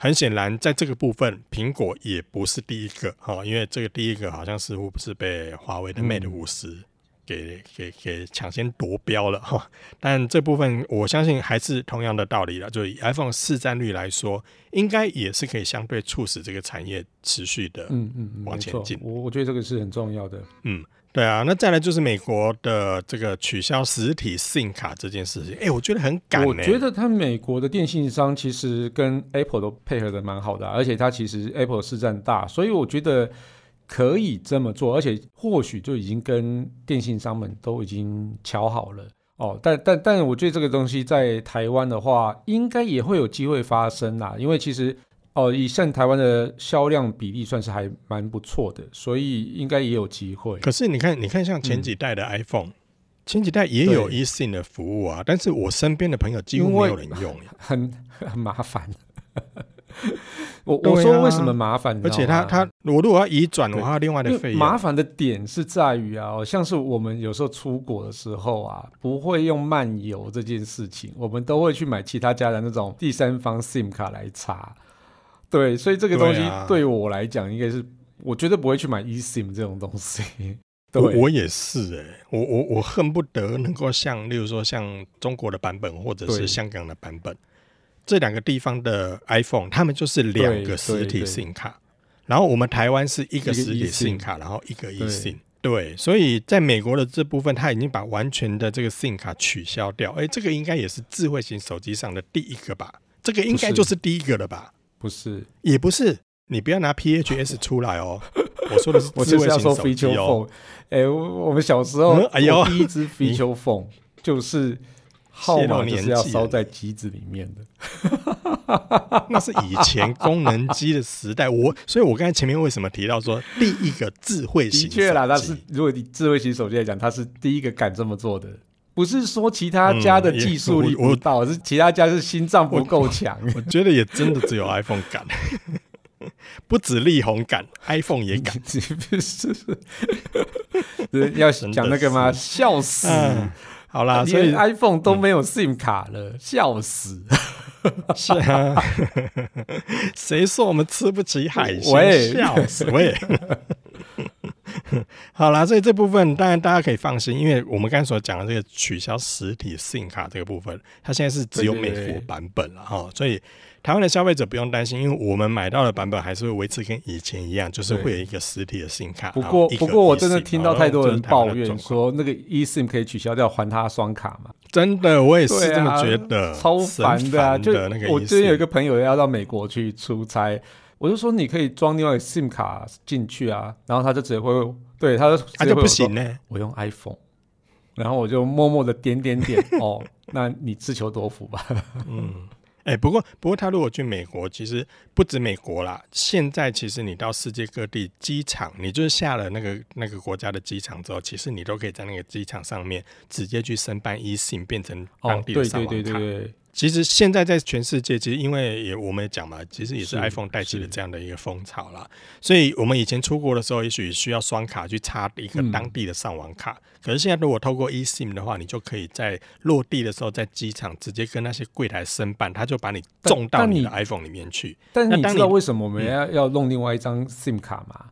很显然，在这个部分，苹果也不是第一个哈，因为这个第一个好像似乎不是被华为的 Mate 五十给给给抢先夺标了哈。但这部分我相信还是同样的道理了，就以 iPhone 市占率来说，应该也是可以相对促使这个产业持续的嗯嗯往前进。我我觉得这个是很重要的，嗯。对啊，那再来就是美国的这个取消实体 SIM 卡这件事情，哎，我觉得很赶。我觉得他美国的电信商其实跟 Apple 都配合的蛮好的啊，而且他其实 Apple 市占大，所以我觉得可以这么做，而且或许就已经跟电信商们都已经瞧好了哦。但但但我觉得这个东西在台湾的话，应该也会有机会发生啦，因为其实。哦，以现台湾的销量比例算是还蛮不错的，所以应该也有机会。可是你看，你看像前几代的 iPhone，、嗯、前几代也有 eSIM 的服务啊，但是我身边的朋友几乎没有人用，很很麻烦。我我说为什么麻烦？而且他他我如果要移转的话，另外的费用。麻烦的点是在于啊，像是我们有时候出国的时候啊，不会用漫游这件事情，我们都会去买其他家的那种第三方 SIM 卡来插。对，所以这个东西对我来讲，应该是我绝对不会去买 eSIM 这种东西。对，我我也是哎、欸，我我我恨不得能够像，例如说像中国的版本或者是香港的版本。这两个地方的 iPhone，他们就是两个实体 SIM 卡，然后我们台湾是一个实体 SIM 卡，然后一个 eSIM。对，所以在美国的这部分，他已经把完全的这个 SIM 卡取消掉。哎，这个应该也是智慧型手机上的第一个吧？这个应该就是第一个了吧？不是，也不是。你不要拿 PHS 出来哦。我说的是 我是要说 feature phone。哎，我们小时候，哎呦，第一只 Feature Phone 就是。号码就是要烧在机子里面的，那是以前功能机的时代。我，所以我刚才前面为什么提到说第一个智慧型？的确啦，但是如果你智慧型手机来讲，它是第一个敢这么做的，不是说其他家的技术力不到，是其他家是心脏不够强。我 觉得也真的只有 iPhone 敢，不止力宏敢，iPhone 也敢，是不是？要讲那个吗？笑死！好啦，所以 iPhone 都没有 SIM 卡了，嗯、笑死！是啊，谁说我们吃不起海鲜？笑死！喂，好啦，所以这部分当然大家可以放心，因为我们刚才所讲的这个取消实体 SIM 卡这个部分，它现在是只有美国版本了哈，所以。台湾的消费者不用担心，因为我们买到的版本还是会维持跟以前一样，就是会有一个实体的 SIM 卡。不过，不过我真的听到太多人抱怨说，那个 eSIM 可以取消掉，还他双卡嘛？真的，我也是这么觉得，超烦的啊！就我之前有一个朋友要到美国去出差，我就说你可以装另外一个 SIM 卡进去啊，然后他就直接会对他就他就不行呢，我用 iPhone，然后我就默默的点点点 哦，那你自求多福吧，嗯。哎、欸，不过不过，他如果去美国，其实不止美国啦。现在其实你到世界各地机场，你就是下了那个那个国家的机场之后，其实你都可以在那个机场上面直接去申办 eSIM，变成当地的上网卡。哦、对对对对对。其实现在在全世界，其实因为也我们也讲嘛，其实也是 iPhone 带起了这样的一个风潮啦。所以我们以前出国的时候，也许需要双卡去插一个当地的上网卡。嗯、可是现在如果透过 eSIM 的话，你就可以在落地的时候，在机场直接跟那些柜台申办，他就把你种到你的 iPhone 里面去。但，但你知道为什么我们要、嗯、要弄另外一张 SIM 卡吗？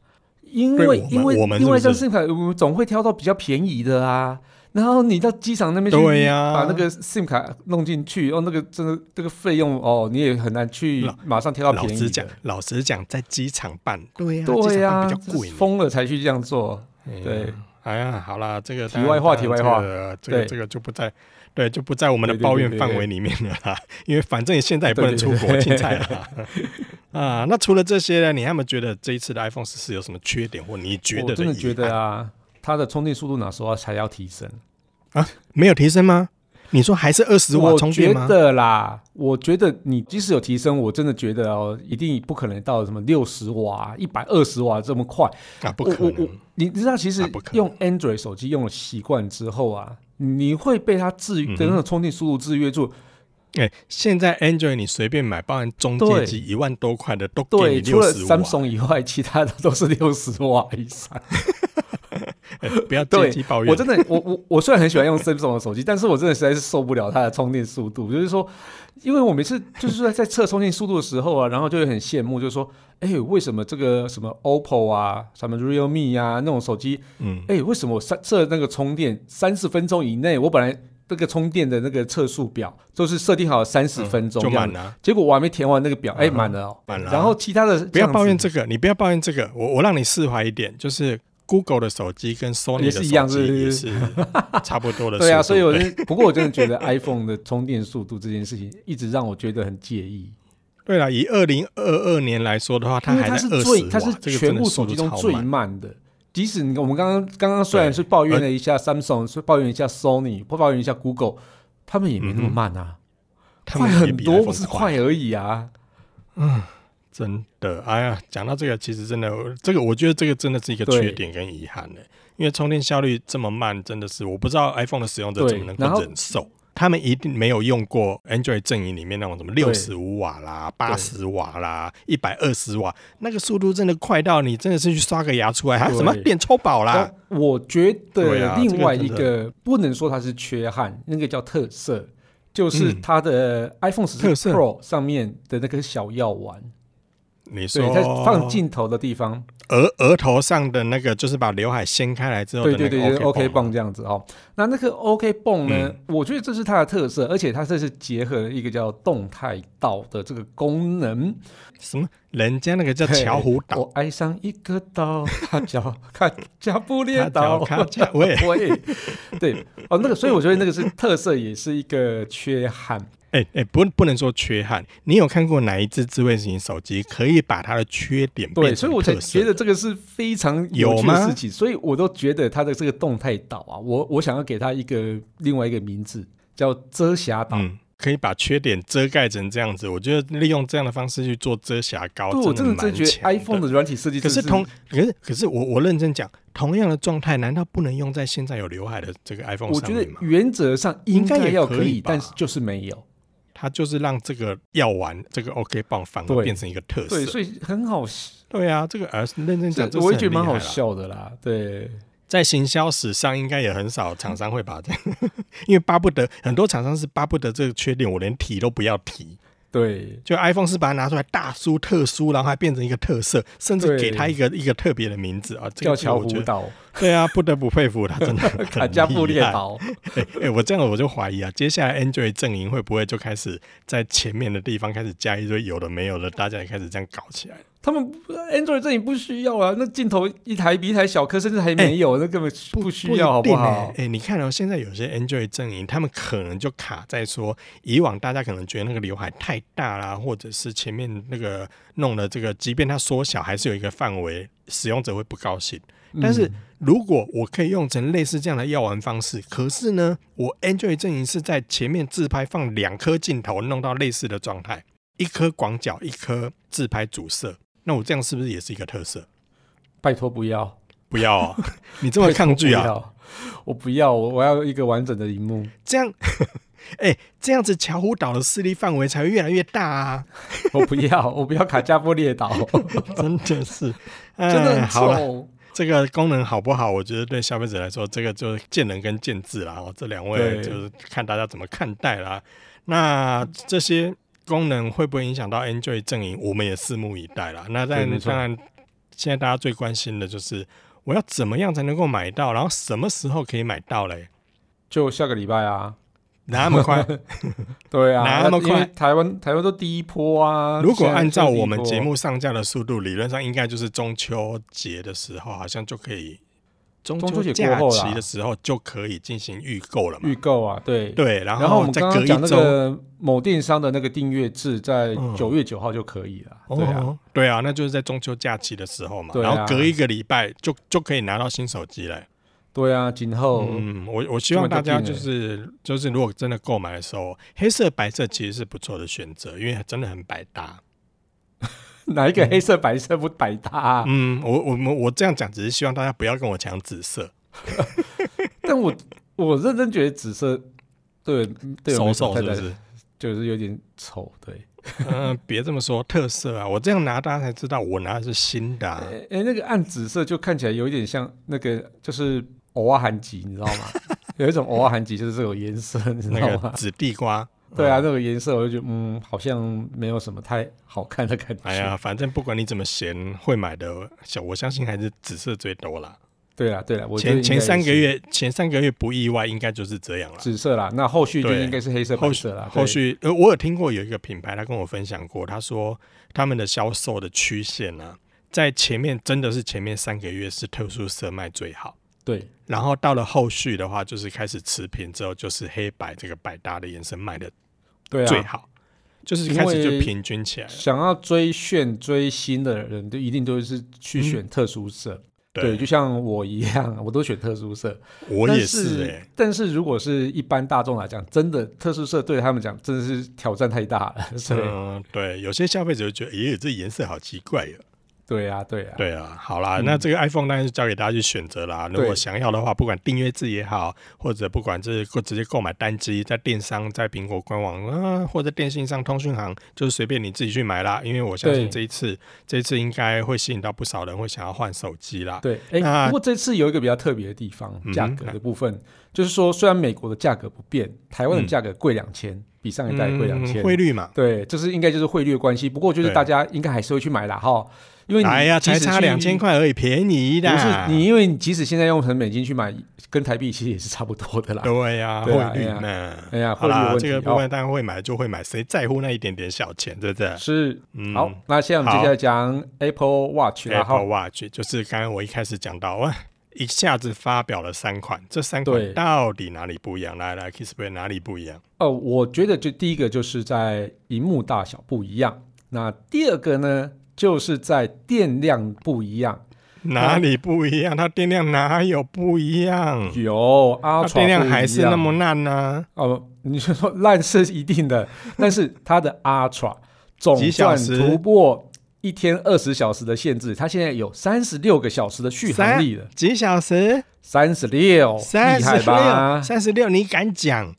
因为因为另外一张 SIM 卡，我们总会挑到比较便宜的啊。然后你到机场那边去，把那个 SIM 卡弄进去，哦，那个真的这个费用哦，你也很难去马上挑到便宜。老实讲，老实讲，在机场办，对呀，对呀，比较贵，疯了才去这样做。对，哎呀，好啦，这个题外话，题外话，这个这个就不在，对，就不在我们的抱怨范围里面了啦。因为反正你现在也不能出国进菜了。啊，那除了这些呢？你有没有觉得这一次的 iPhone 十四有什么缺点，或你觉得？我真的觉得啊。它的充电速度哪时候才要提升啊？没有提升吗？你说还是二十瓦充电吗？我觉得啦，我觉得你即使有提升，我真的觉得哦，一定不可能到什么六十瓦、一百二十瓦这么快啊！不可能。你知道，其实用 Android 手机用了习惯之后啊，你会被它制约的那种充电速度制约住。哎、欸，现在 Android 你随便买，包含中阶机一万多块的都给你六十瓦，除了 Samsung 以外，其他的都是六十瓦以上。欸、不要借机抱怨。我真的，我我我虽然很喜欢用 Samsung 的手机，但是我真的实在是受不了它的充电速度。就是说，因为我每次就是在在测充电速度的时候啊，然后就会很羡慕，就是说，哎、欸，为什么这个什么 OPPO 啊，什么 Realme 啊那种手机，嗯，哎、欸，为什么我三测那个充电三十分钟以内，我本来这个充电的那个测速表都是设定好三十分钟、嗯、就满了，结果我还没填完那个表，哎、嗯，满、欸、了、喔，满了。然后其他的不要抱怨这个，你不要抱怨这个，我我让你释怀一点，就是。Google 的手机跟 Sony 的手机也是，差不多的。对啊，所以我就不过我真的觉得 iPhone 的充电速度这件事情一直让我觉得很介意。对了，以二零二二年来说的话，它还是最，它是全部手机中最慢的。即使你我们刚刚刚刚虽然是抱怨了一下 Samsung，是抱怨一下 Sony，不抱怨一下 Google，他们也没那么慢啊，快很多，不是快而已啊。嗯。真的，哎呀，讲到这个，其实真的，这个我觉得这个真的是一个缺点跟遗憾的，因为充电效率这么慢，真的是我不知道 iPhone 的使用者怎么能够忍受。他们一定没有用过 Android 阵营里面那种什么六十五瓦啦、八十瓦啦、一百二十瓦，那个速度真的快到你真的是去刷个牙出来，还什么电抽饱啦？我觉得另外一个不能说它是缺憾，那个叫特色，就是它的 iPhone 十四 Pro 上面的那个小药丸。你说在放镜头的地方，额额头上的那个就是把刘海掀开来之后的那个，对对对，OK 绷这样子哦。那那个 OK 绷呢，嗯，我觉得这是它的特色，而且它这是结合了一个叫动态岛的这个功能。什么？人家那个叫巧虎岛，我爱上一个岛，它叫卡加布列岛。喂喂，对哦，那个，所以我觉得那个是特色，也是一个缺憾。哎、欸、哎、欸，不不能说缺憾。你有看过哪一只智慧型手机可以把它的缺点变成？对，所以我才觉得这个是非常有趣的事情。所以我都觉得它的这个动态岛啊，我我想要给它一个另外一个名字，叫遮瑕岛。嗯，可以把缺点遮盖成这样子。我觉得利用这样的方式去做遮瑕膏，对，我真的真觉得 iPhone 的软体设计。可是同可是可是我我认真讲，同样的状态，难道不能用在现在有刘海的这个 iPhone 上面吗？我觉得原则上应该也要可以，但是就是没有。它就是让这个药丸，这个 OK 棒反而变成一个特色，对，所以很好笑。对啊，这个呃，认真讲，我也觉得蛮好笑的啦。对，在行销史上，应该也很少厂商会把这样，因为巴不得很多厂商是巴不得这个缺点，我连提都不要提。对，就 iPhone 是把它拿出来大书特书，然后还变成一个特色，甚至给它一个一个特别的名字啊，叫巧虎岛。对啊，不得不佩服他，真的 很加布列岛。哎哎，我这样我就怀疑啊，接下来 Android 阵营会不会就开始在前面的地方开始加一堆有的没有的，大家也开始这样搞起来。他们 Android 阵营不需要啊，那镜头一台比一台小颗，甚至还没有，欸、那根本不需要，好不好？哎、欸欸，你看哦，现在有些 Android 阵营，他们可能就卡在说，以往大家可能觉得那个刘海太大啦，或者是前面那个弄的这个，即便它缩小，还是有一个范围，使用者会不高兴。但是如果我可以用成类似这样的药丸方式，可是呢，我 Android 阵营是在前面自拍放两颗镜头，弄到类似的状态，一颗广角，一颗自拍主摄。那我这样是不是也是一个特色？拜托不要，不要、啊！你这么抗拒啊？我不要，我我要一个完整的荧幕。这样，哎、欸，这样子巧虎岛的势力范围才会越来越大啊！我不要，我不要卡加波列岛，真的是，真的很丑。这个功能好不好？我觉得对消费者来说，这个就见仁跟见智啦。这两位就是看大家怎么看待啦。那这些。功能会不会影响到 Android 阵营？我们也拭目以待啦。那当然，当然，现在大家最关心的就是我要怎么样才能够买到，然后什么时候可以买到嘞？就下个礼拜啊，那么快？对啊，那么快？台湾台湾都第一波啊。如果按照我们节目上架的速度，理论上应该就是中秋节的时候，好像就可以。中秋节假期的时候就可以进行预购了嘛？预购啊，对对，然后，我们刚刚讲那个某电商的那个订阅制，在九月九号就可以了。对啊，对啊，那就是在中秋假期的时候嘛。然后隔一个礼拜就就可以拿到新手机嘞。对啊，今后嗯，我我希望大家就是就是，如果真的购买的时候，黑色白色其实是不错的选择，因为真的很百搭。哪一个黑色白色不百搭啊？嗯，我我我我这样讲，只是希望大家不要跟我讲紫色。但我我认真觉得紫色对对手手是不是就是有点丑？对，嗯、呃，别这么说，特色啊！我这样拿，大家才知道我拿的是新的、啊。哎、欸欸，那个暗紫色就看起来有一点像那个，就是偶尔韩吉，你知道吗？有一种偶尔韩吉就是这种颜色，你知道吗？那个、紫地瓜。对啊，这个颜色我就觉得，嗯，好像没有什么太好看的感觉。哎呀，反正不管你怎么嫌，会买的，小我相信还是紫色最多啦。对啦，对啦，我前前三个月，前三个月不意外，应该就是这样了。紫色啦，那后续就应该是黑色、白色啦。后续，呃，我有听过有一个品牌，他跟我分享过，他说他们的销售的曲线呢，在前面真的是前面三个月是特殊色卖最好。对，然后到了后续的话，就是开始持平之后，就是黑白这个百搭的颜色卖的最好，啊、就是开始就平均起来了。想要追炫追新的人，就一定都是去选特殊色。嗯对，就像我一样，我都选特殊色。我也是哎、欸。但是如果是一般大众来讲，真的特殊色对他们讲真的是挑战太大了。嗯，对，有些消费者就觉得，咦，这颜色好奇怪哟。对呀、啊，对呀、啊，对啊，好啦，嗯、那这个 iPhone 当然是交给大家去选择啦。如果想要的话，不管订阅制也好，或者不管是直接购买单机，在电商、在苹果官网啊，或者电信上、通讯行，就是随便你自己去买啦。因为我相信这一次，这一次应该会吸引到不少人会想要换手机啦。对，哎、欸，不过这次有一个比较特别的地方，价格的部分、嗯，就是说虽然美国的价格不变，台湾的价格贵两千。嗯比上一代贵两千，汇率嘛，对，这是应该就是汇率的关系。不过就是大家应该还是会去买啦哈，因为你哎呀，才差两千块而已，便宜的。不是你，因为你即使现在用成美金去买，跟台币其实也是差不多的啦。对呀、啊，汇率嘛，哎呀，好啦，这个部分当然会买就会买，谁在乎那一点点小钱，对不对？是，嗯、好，那现在我们接下来讲 Apple Watch 啦，Apple Watch 就是刚刚我一开始讲到啊。一下子发表了三款，这三款到底哪里不一样？来来，Kissplay 哪里不一样？哦，我觉得就第一个就是在荧幕大小不一样，那第二个呢，就是在电量不一样。哪里不一样？它电量哪有不一样？有啊，它电量还是那么烂呢、啊？哦，你说说烂是一定的，但是它的 Ultra 总算突破。一天二十小时的限制，它现在有三十六个小时的续航力了。几小时？三十六，厉害吧？三十六，你敢讲？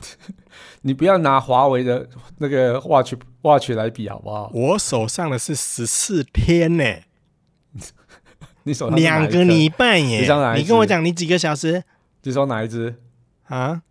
你不要拿华为的那个 Watch Watch 来比好不好？我手上的是十四天呢、欸，你手两个礼拜耶？你，你跟我讲，你几个小时？你说哪一只啊？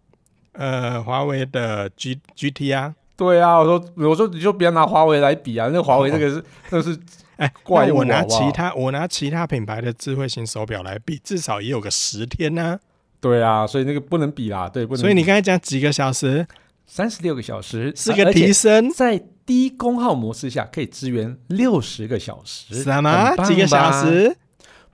呃，华为的 G GT 啊。对啊，我说我说你就不要拿华为来比啊，那华为这个是、哦、那是 哎怪我拿其他我拿其他品牌的智慧型手表来比，至少也有个十天呢、啊。对啊，所以那个不能比啦，对，不能比。所以你刚才讲几个小时，三十六个小时是个提升，在低功耗模式下可以支援六十个小时，什么几个小时？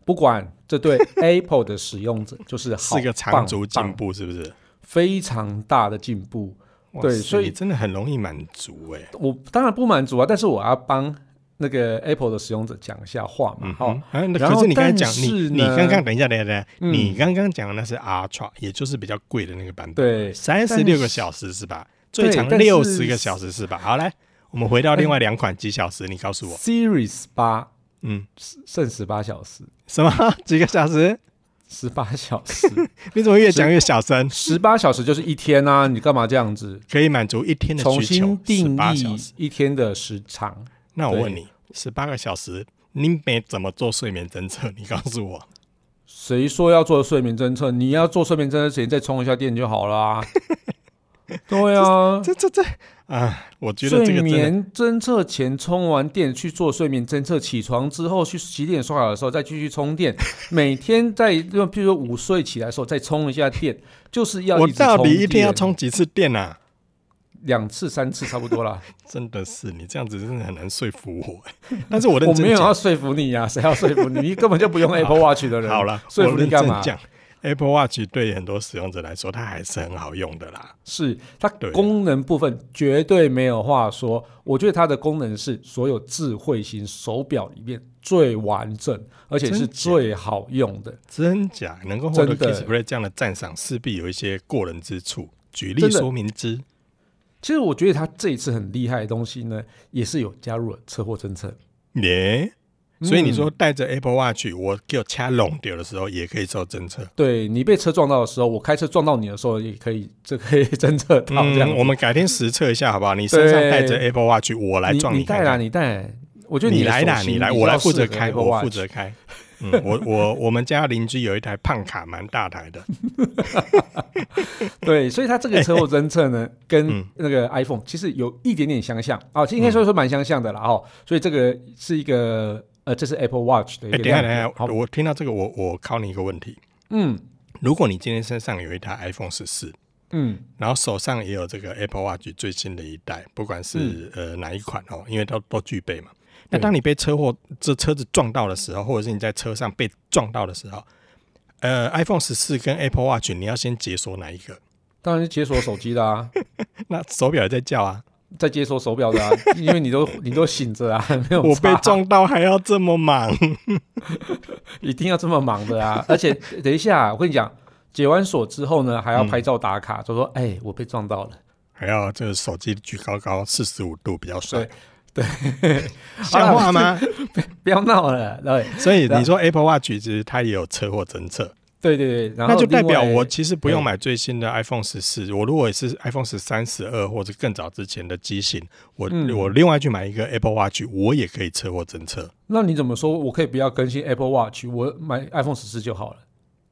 不管这对 Apple 的使用者就是好是个长足进步，是不是？非常大的进步。对，所以真的很容易满足哎。我当然不满足啊，但是我要帮那个 Apple 的使用者讲一下话嘛。好、嗯哦，可是你刚才讲，你你刚刚等一下，等一下，嗯、你刚刚讲的那是 Ultra，也就是比较贵的那个版本。对，三十六个小时是吧？最长六十个小时是吧？好，来，我们回到另外两款几小时，你告诉我。Series 八，嗯，剩十八小时。什么？几个小时？十八小时，你怎么越讲越小声？十八小时就是一天啊！你干嘛这样子？可以满足一天的。重新定义一天的时长。那我问你，十八个小时，你没怎么做睡眠侦测？你告诉我，谁说要做睡眠侦测？你要做睡眠侦测前再充一下电就好啦。对啊，这这这。这啊，我觉得这个睡眠侦测前充完电去做睡眠侦测，起床之后去洗脸刷牙的时候再继续充电，每天在就譬如说午睡起来的时候再充一下电，就是要一直充电。我到底一天要充几次电啊？两次三次差不多啦。真的是你这样子真的很难说服我。但是我我没有要说服你呀、啊，谁要说服你？你根本就不用 Apple Watch 的人。好了，说服你干嘛？Apple Watch 对很多使用者来说，它还是很好用的啦。是它功能部分绝对没有话说。我觉得它的功能是所有智慧型手表里面最完整，而且是最好用的。真假？能够获得 Kissplay 这样的赞赏，势必有一些过人之处。举例说明之。其实我觉得它这一次很厉害的东西呢，也是有加入了车祸侦测。耶、yeah?。所以你说带着 Apple Watch，我给我掐拢掉的时候，也可以做侦测。对，你被车撞到的时候，我开车撞到你的时候，也可以，这可以 侦测到这样、嗯。我们改天实测一下，好不好？你身上带着 Apple Watch，我来撞你。你带啦，你带。我觉得你来啦，你来，我来负责开，我负责开。嗯，我我我们家邻居有一台胖卡，蛮大台的。对，所以它这个车祸侦测呢，跟那个 iPhone 其实有一点点相像啊，其实应该说说蛮相像的啦。哦，所以这个是一个。呃，这是 Apple Watch 的一个。哎、欸，等下等下，我听到这个，我我考你一个问题。嗯，如果你今天身上有一台 iPhone 十四，嗯，然后手上也有这个 Apple Watch 最新的一代，不管是、嗯、呃哪一款哦，因为都都具备嘛。那当你被车祸这车子撞到的时候，或者是你在车上被撞到的时候，呃，iPhone 十四跟 Apple Watch，你要先解锁哪一个？当然是解锁手机的啊。那手表也在叫啊。在接收手表的啊，因为你都你都醒着啊，没有。我被撞到还要这么忙，一定要这么忙的啊！而且等一下，我跟你讲，解完锁之后呢，还要拍照打卡，就、嗯、说：“哎、欸，我被撞到了。”还要这个手机举高高四十五度，比较帅。对，像话吗？不要闹了。对，所以你说 Apple Watch 其实它也有车祸侦测。对对对，那就代表我其实不用买最新的 iPhone 十四。我如果是 iPhone 十三、十二或者更早之前的机型，我、嗯、我另外去买一个 Apple Watch，我也可以车祸侦测。那你怎么说？我可以不要更新 Apple Watch，我买 iPhone 十四就好了。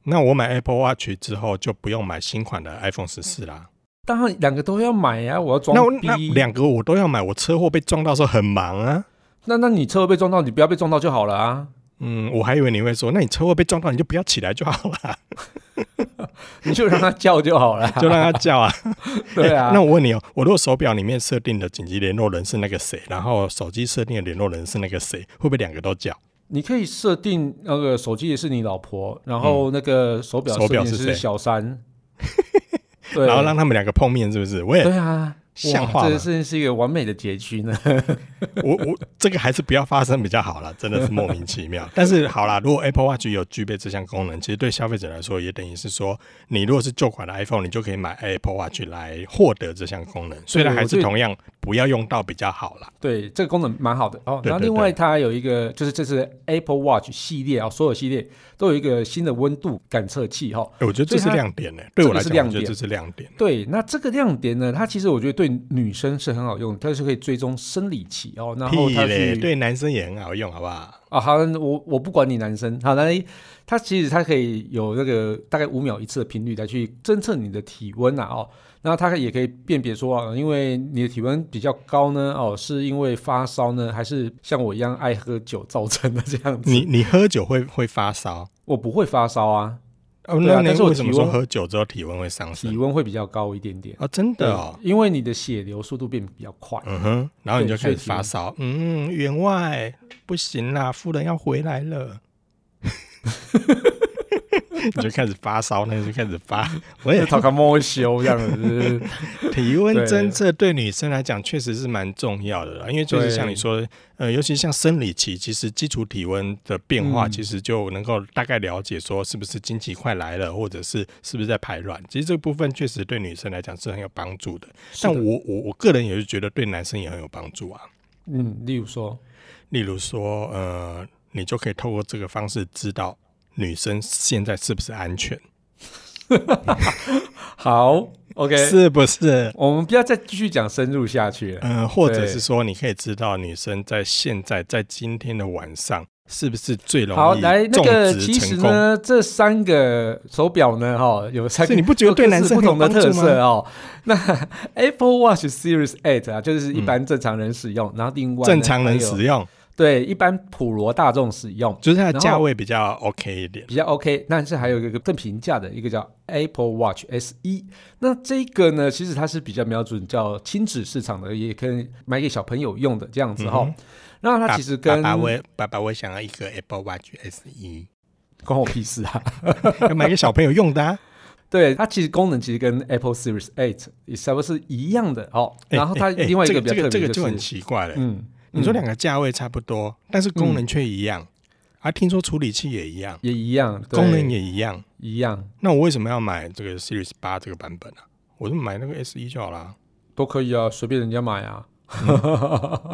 那我买 Apple Watch 之后就不用买新款的 iPhone 十四啦。当然两个都要买呀、啊，我要装逼。那两个我都要买，我车祸被撞到时候很忙啊。那那你车祸被撞到，你不要被撞到就好了啊。嗯，我还以为你会说，那你车祸被撞到，你就不要起来就好了，你就让他叫就好了，就让他叫啊。对啊、欸，那我问你哦，我如果手表里面设定的紧急联络人是那个谁，然后手机设定的联络人是那个谁，会不会两个都叫？你可以设定那个手机也是你老婆，然后那个手表手表是小三，对，然后让他们两个碰面，是不是？我也对啊。像话，这个事情是一个完美的结局呢。我我这个还是不要发生比较好了，真的是莫名其妙。但是好啦，如果 Apple Watch 有具备这项功能，其实对消费者来说也等于是说，你如果是旧款的 iPhone，你就可以买 Apple Watch 来获得这项功能。虽然还是同样不要用到比较好啦。对，这个功能蛮好的哦。然后另外它还有一个，就是这是 Apple Watch 系列啊、哦，所有系列都有一个新的温度感测器哈、哦。我觉得这是亮点呢，对我来讲，我觉得这是亮点。对，那这个亮点呢，它其实我觉得对女生是很好用，它是可以追踪生理期哦。然后它是对男生也很好用，好不好？啊、哦，好，我我不管你男生，好，那它其实它可以有那个大概五秒一次的频率来去侦测你的体温呐哦。然后它也可以辨别说啊，因为你的体温比较高呢，哦，是因为发烧呢，还是像我一样爱喝酒造成的这样子？你你喝酒会会发烧？我不会发烧啊。哦，那但是为什么说喝酒之后体温会上升？体温会比较高一点点。啊、哦，真的哦，因为你的血流速度变比较快，嗯哼，然后你就开始发烧，嗯，员外不行啦，夫人要回来了。你就开始发烧，那就开始发，我也讨个摸修这样子。体温侦测对女生来讲确实是蛮重要的啦，因为就是像你说，呃，尤其像生理期，其实基础体温的变化，其实就能够大概了解说是不是经期快来了，或者是是不是在排卵。其实这个部分确实对女生来讲是很有帮助的。但我我我个人也是觉得对男生也很有帮助啊。嗯，例如说，例如说，呃，你就可以透过这个方式知道。女生现在是不是安全？好，OK，是不是？我们不要再继续讲深入下去了。嗯、呃，或者是说，你可以知道女生在现在在今天的晚上是不是最容易好来那个？其实呢，这三个手表呢，哈，有三个，你不觉得对男生不同的特色哦？那 Apple Watch Series Eight 啊，就是一般正常人使用，嗯、然后另外正常人使用。对，一般普罗大众使用，就是它的价位比较 OK 一点，比较 OK。但是还有一个更平价的一个叫 Apple Watch SE，那这个呢，其实它是比较瞄准叫亲子市场的，也可以买给小朋友用的这样子哈、嗯。那它其实跟爸爸我爸爸我想要一个 Apple Watch SE，关我屁事啊！要买给小朋友用的、啊。对，它其实功能其实跟 Apple Series Eight 也差不多是一样的哦。然后它另外一个比较特别、就是欸欸这个、这个就很奇怪了，嗯。你说两个价位差不多，但是功能却一样，嗯，啊，听说处理器也一样，也一样，功能也一样，一样。那我为什么要买这个 Series 八这个版本啊？我就买那个 S 一就好了，都可以啊，随便人家买啊。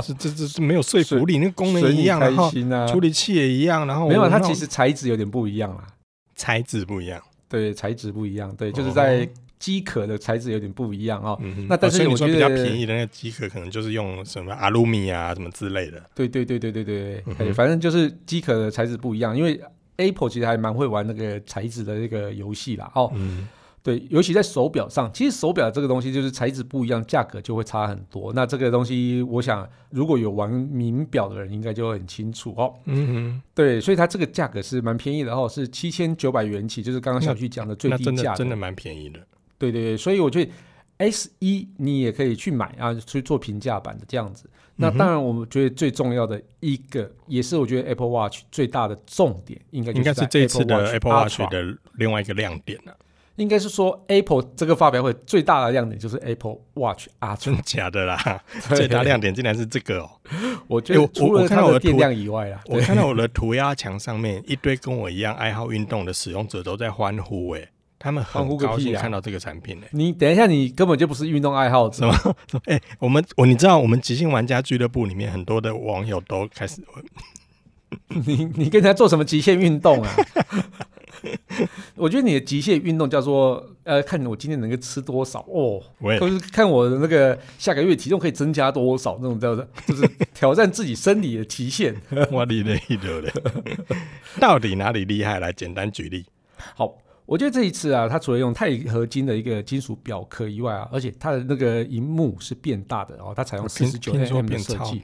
这这这是没有说服力，那个功能一样，开心啊，然后处理器也一样，然后没有，它其实材质有点不一样啦，材质不一样，对，材质不一样，对，就是在。哦机壳的材质有点不一样哦，嗯、那但是我觉得、哦、比较便宜的那个机壳可能就是用什么阿鲁米啊什么之类的。对对对对对对对、嗯，反正就是机壳的材质不一样，因为 Apple 其实还蛮会玩那个材质的那个游戏啦。哦、嗯，对，尤其在手表上，其实手表这个东西就是材质不一样，价格就会差很多。那这个东西，我想如果有玩名表的人应该就会很清楚哦。嗯哼，对，所以它这个价格是蛮便宜的哦，是七千九百元起，就是刚刚小旭讲的最低价，真的蛮便宜的。对对对，所以我觉得 S 一你也可以去买啊，去做平价版的这样子。那当然，我们觉得最重要的一个，也是我觉得 Apple Watch 最大的重点，应该应该是这一次的 Apple Watch 的另外一个亮点了。应该是说 Apple 这个发表会最大的亮点就是 Apple Watch 啊，真假的啦？最大亮点竟然是这个哦！我觉得除了它的电量以外啦，我看到我的涂鸦墙上面一堆跟我一样爱好运动的使用者都在欢呼，哎，他们很高兴看到这个产品呢。你等一下，你根本就不是运动爱好者吗？哎，我们我你知道，我们极限玩家俱乐部里面很多的网友都开始，你你跟他做什么极限运动啊？我觉得你的极限运动叫做呃，看我今天能够吃多少哦，或是看我的那个下个月体重可以增加多少那种叫做，就是挑战自己生理的极限。我厉害的嘞，到底哪里厉害？来简单举例。好，我觉得这一次啊，它除了用钛合金的一个金属表壳以外啊，而且它的那个荧幕是变大的哦，它采用四十九 mm 的设计。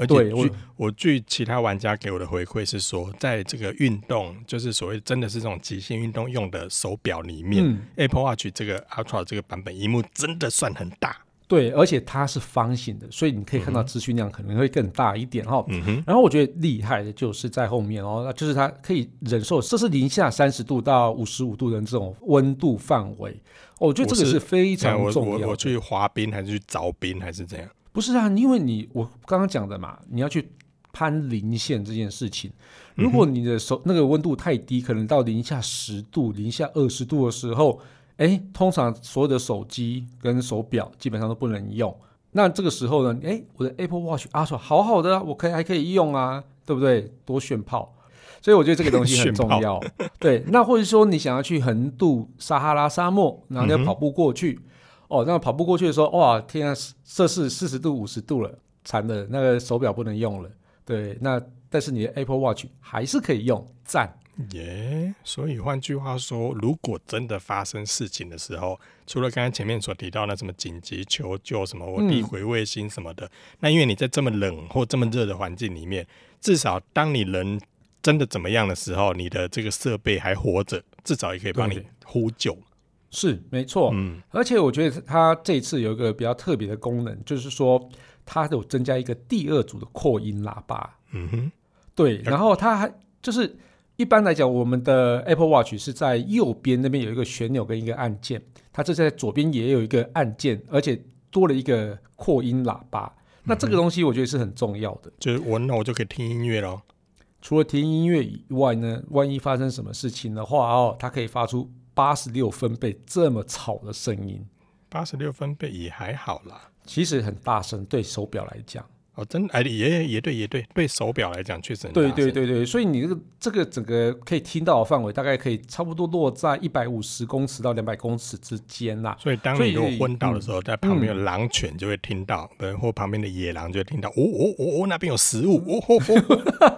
而且据我我据其他玩家给我的回馈是说，在这个运动，就是所谓真的是这种极限运动用的手表里面，嗯，Apple Watch 这个 Ultra 这个版本，荧幕真的算很大。对，而且它是方形的，所以你可以看到资讯量可能会更大一点哈。嗯。然后我觉得厉害的就是在后面哦，那就是它可以忍受这是零下三十度到五十五度的这种温度范围。我觉得这个是非常重要的。我我，我去滑冰还是去凿冰还是怎样？不是啊，因为你我刚刚讲的嘛，你要去攀零线这件事情，如果你的手那个温度太低，可能到零下十度、零下二十度的时候，哎，通常所有的手机跟手表基本上都不能用。那这个时候呢，哎，我的 Apple Watch 啊，说好好的，我可以还可以用啊，对不对？多炫炮！所以我觉得这个东西很重要。对，那或者说你想要去横渡撒哈拉沙漠，然后你要跑步过去。嗯哦，那跑步过去的时候，哇，天啊，摄氏四十度、五十度了，惨了，那个手表不能用了。对，那但是你的 Apple Watch 还是可以用，赞耶！Yeah, 所以换句话说，如果真的发生事情的时候，除了刚刚前面所提到的什么紧急求救、什么我递回卫星什么的，嗯、那因为你在这么冷或这么热的环境里面，至少当你人真的怎么样的时候，你的这个设备还活着，至少也可以帮你呼救。是没错，嗯，而且我觉得它这一次有一个比较特别的功能，就是说它有增加一个第二组的扩音喇叭，嗯哼，对，然后它还就是一般来讲，我们的 Apple Watch 是在右边那边有一个旋钮跟一个按键，它这在左边也有一个按键，而且多了一个扩音喇叭，那这个东西我觉得是很重要的，就是我那我就可以听音乐咯。除了听音乐以外呢，万一发生什么事情的话哦，它可以发出。八十六分贝这么吵的声音，八十六分贝也还好啦，其实很大声，对手表来讲。哦，真哎，也也对，也对，对手表来讲确实很。对对对对，所以你这个这个整个可以听到的范围，大概可以差不多落在一百五十公尺到两百公尺之间啦。所以当你如果昏倒的时候，在旁边有狼犬就会听到，嗯、或旁边的野狼就会听到，哦哦哦哦，那边有食物，哦哦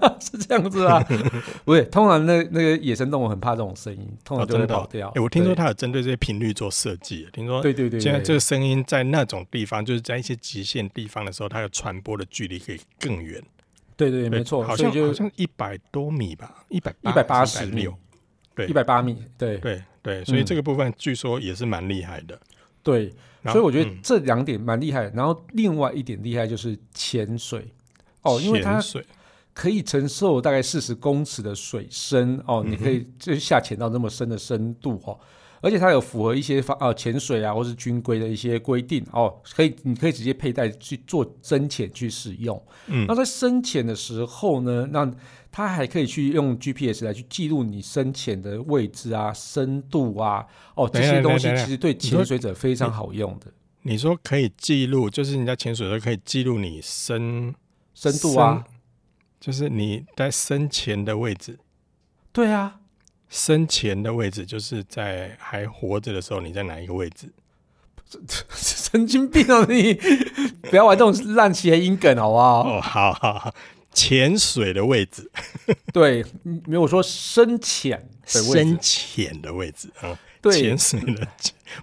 哦，是这样子啊？不是，通常那那个野生动物很怕这种声音，通常就会跑掉。哎、哦欸，我听说它有针对这些频率做设计，听说对对对，现在这个声音在那种地方，就是在一些极限地方的时候，它有传播的距离可以更远，对对对，没错，好像就好像一百多米吧，一百一百八十六，对，一百八米，对。对对，所以这个部分据说也是蛮厉害的，对，所以我觉得这两点蛮厉害。然后另外一点厉害就是潜水。哦，因为它可以承受大概四十公尺的水深哦，你可以就下潜到那么深的深度哦。而且它有符合一些方呃潜水啊或是军规的一些规定哦，可以你可以直接佩戴去做深潜去使用。嗯，那在深潜的时候呢，那它还可以去用 GPS 来去记录你深潜的位置啊、深度啊，哦这些东西其实对潜水者非常好用的。你说可以记录，就是你在潜水的时候可以记录你深深度啊，就是你在深潜的位置。对啊。深潜的位置就是在还活着的时候，你在哪一个位置？神经病啊！你不要玩这种烂谐音梗好不好？哦，好好好，潜水的位置，对，没有说深潜的深潜的位置啊，对，潜水的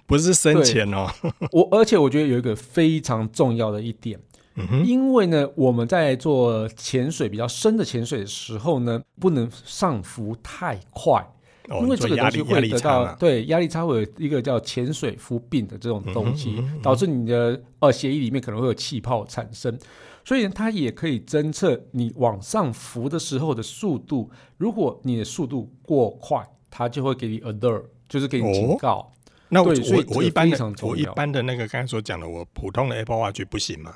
不是深潜哦。我而且我觉得有一个非常重要的一点，嗯，因为呢，我们在做潜水比较深的潜水的时候呢，不能上浮太快。因为这个东西会得到对压力差，会有一个叫潜水夫病的这种东西，导致你的呃血液里面可能会有气泡产生，所以它也可以侦测你往上浮的时候的速度。如果你的速度过快，它就会给你 alert，就是给你警告。哦、那我我我一般的我一般的那个刚才所讲的，我普通的 Apple Watch 不行吗？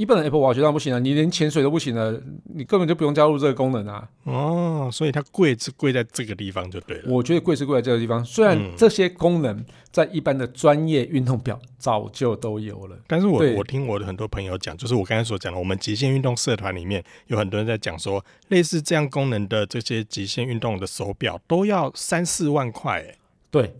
一般的 Apple Watch 当然不行了，你连潜水都不行了，你根本就不用加入这个功能啊。哦，所以它贵是贵在这个地方就对了。我觉得贵是贵在这个地方，虽然这些功能在一般的专业运动表早就都有了，但是我我听我的很多朋友讲，就是我刚才所讲的，我们极限运动社团里面有很多人在讲说，类似这样功能的这些极限运动的手表都要三四万块。对。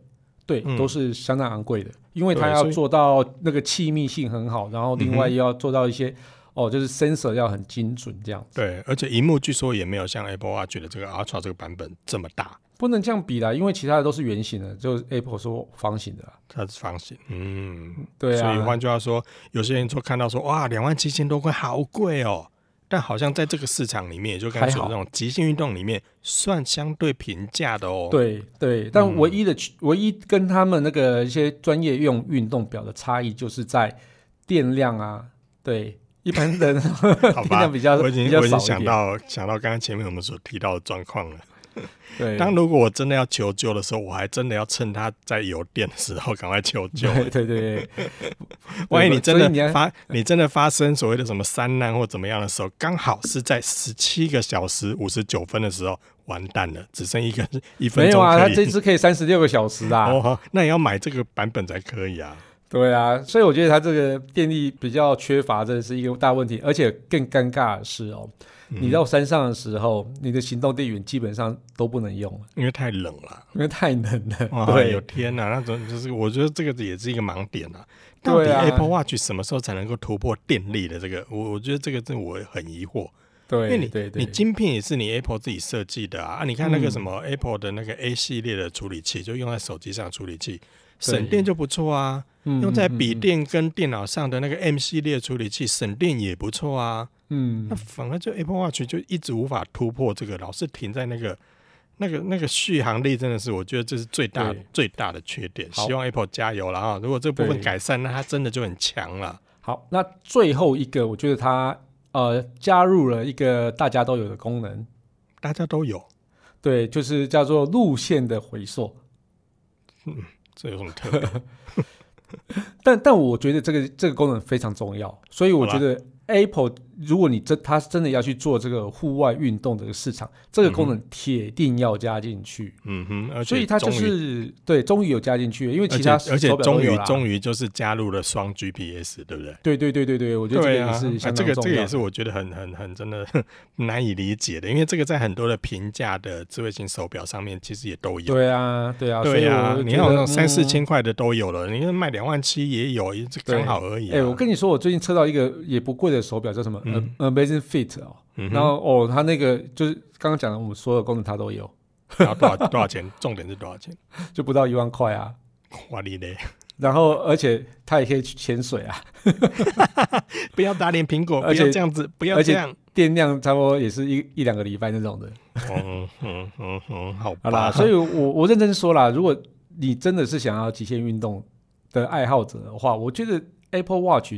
对，都是相当昂贵的，嗯、因为它要做到那个气密性很好，然后另外又要做到一些、嗯、哦，就是 sensor 要很精准这样子。对，而且荧幕据说也没有像 Apple Watch 的这个 Ultra 这个版本这么大。不能这样比啦，因为其他的都是圆形的，就 Apple 说方形的，它是方形。嗯，对啊。所以换句话说，有些人说看到说哇，两万七千多块，好贵哦。但好像在这个市场里面，也就刚才说的那种极限运动里面，算相对平价的哦。对对，但唯一的、嗯、唯一跟他们那个一些专业用运动表的差异，就是在电量啊。对，一般人 电量比较我已经比较少我已经想到想到刚刚前面我们所提到的状况了。对，当如果我真的要求救的时候，我还真的要趁它在有电的时候赶快求救。对对对，万一你真的发你，你真的发生所谓的什么三难或怎么样的时候，刚好是在十七个小时五十九分的时候，完蛋了，只剩一个一分钟。没有啊，它这支可以三十六个小时啊。哦，那也要买这个版本才可以啊。对啊，所以我觉得它这个电力比较缺乏，这是一个大问题。而且更尴尬的是哦。你到山上的时候，嗯、你的行动电源基本上都不能用了，因为太冷了。因为太冷了。对，有天哪，那种就是我觉得这个也是一个盲点啊。到底 Apple Watch 什么时候才能够突破电力的这个？我我觉得这个真我很疑惑。对，因为你对对对你晶片也是你 Apple 自己设计的啊。啊，你看那个什么 Apple 的那个 A 系列的处理器，就用在手机上处理器，省电就不错啊。用在笔电跟电脑上的那个 M 系列处理器，省电也不错啊。嗯，那反而就 Apple Watch 就一直无法突破这个，老是停在那个、那个、那个续航力，真的是我觉得这是最大最大的缺点。希望 Apple 加油了啊！如果这部分改善，那它真的就很强了。好，那最后一个，我觉得它呃加入了一个大家都有的功能，大家都有，对，就是叫做路线的回溯。嗯，这有什么特别？但但我觉得这个这个功能非常重要，所以我觉得。Apple，如果你真他真的要去做这个户外运动的市场，这个功能铁定要加进去。嗯哼，所以它就是对，终于有加进去，因为其他而且终于终于就是加入了双 GPS，对不对？对对对对对，我觉得这个也是。这个这个也是我觉得很很很真的 难以理解的，因为这个在很多的平价的智慧型手表上面其实也都有。对啊，对啊，对啊，你看那种三四千块的都有了，你看卖两万七也有，这刚好而已。哎，我跟你说，我最近测到一个也不贵的。手表叫什么？呃，Amazing Fit 哦，然后哦，它那个就是刚刚讲的，我们所有功能它都有。然后多少多少钱？重点是多少钱？就不到一万块啊！哇你嘞！然后而且它也可以去潜水啊！不要打脸苹果，而且这样子，不要这样。电量差不多也是一一两个礼拜那种的。嗯嗯嗯嗯，好好啦，所以我我认真说啦，如果你真的是想要极限运动的爱好者的话，我觉得 Apple Watch。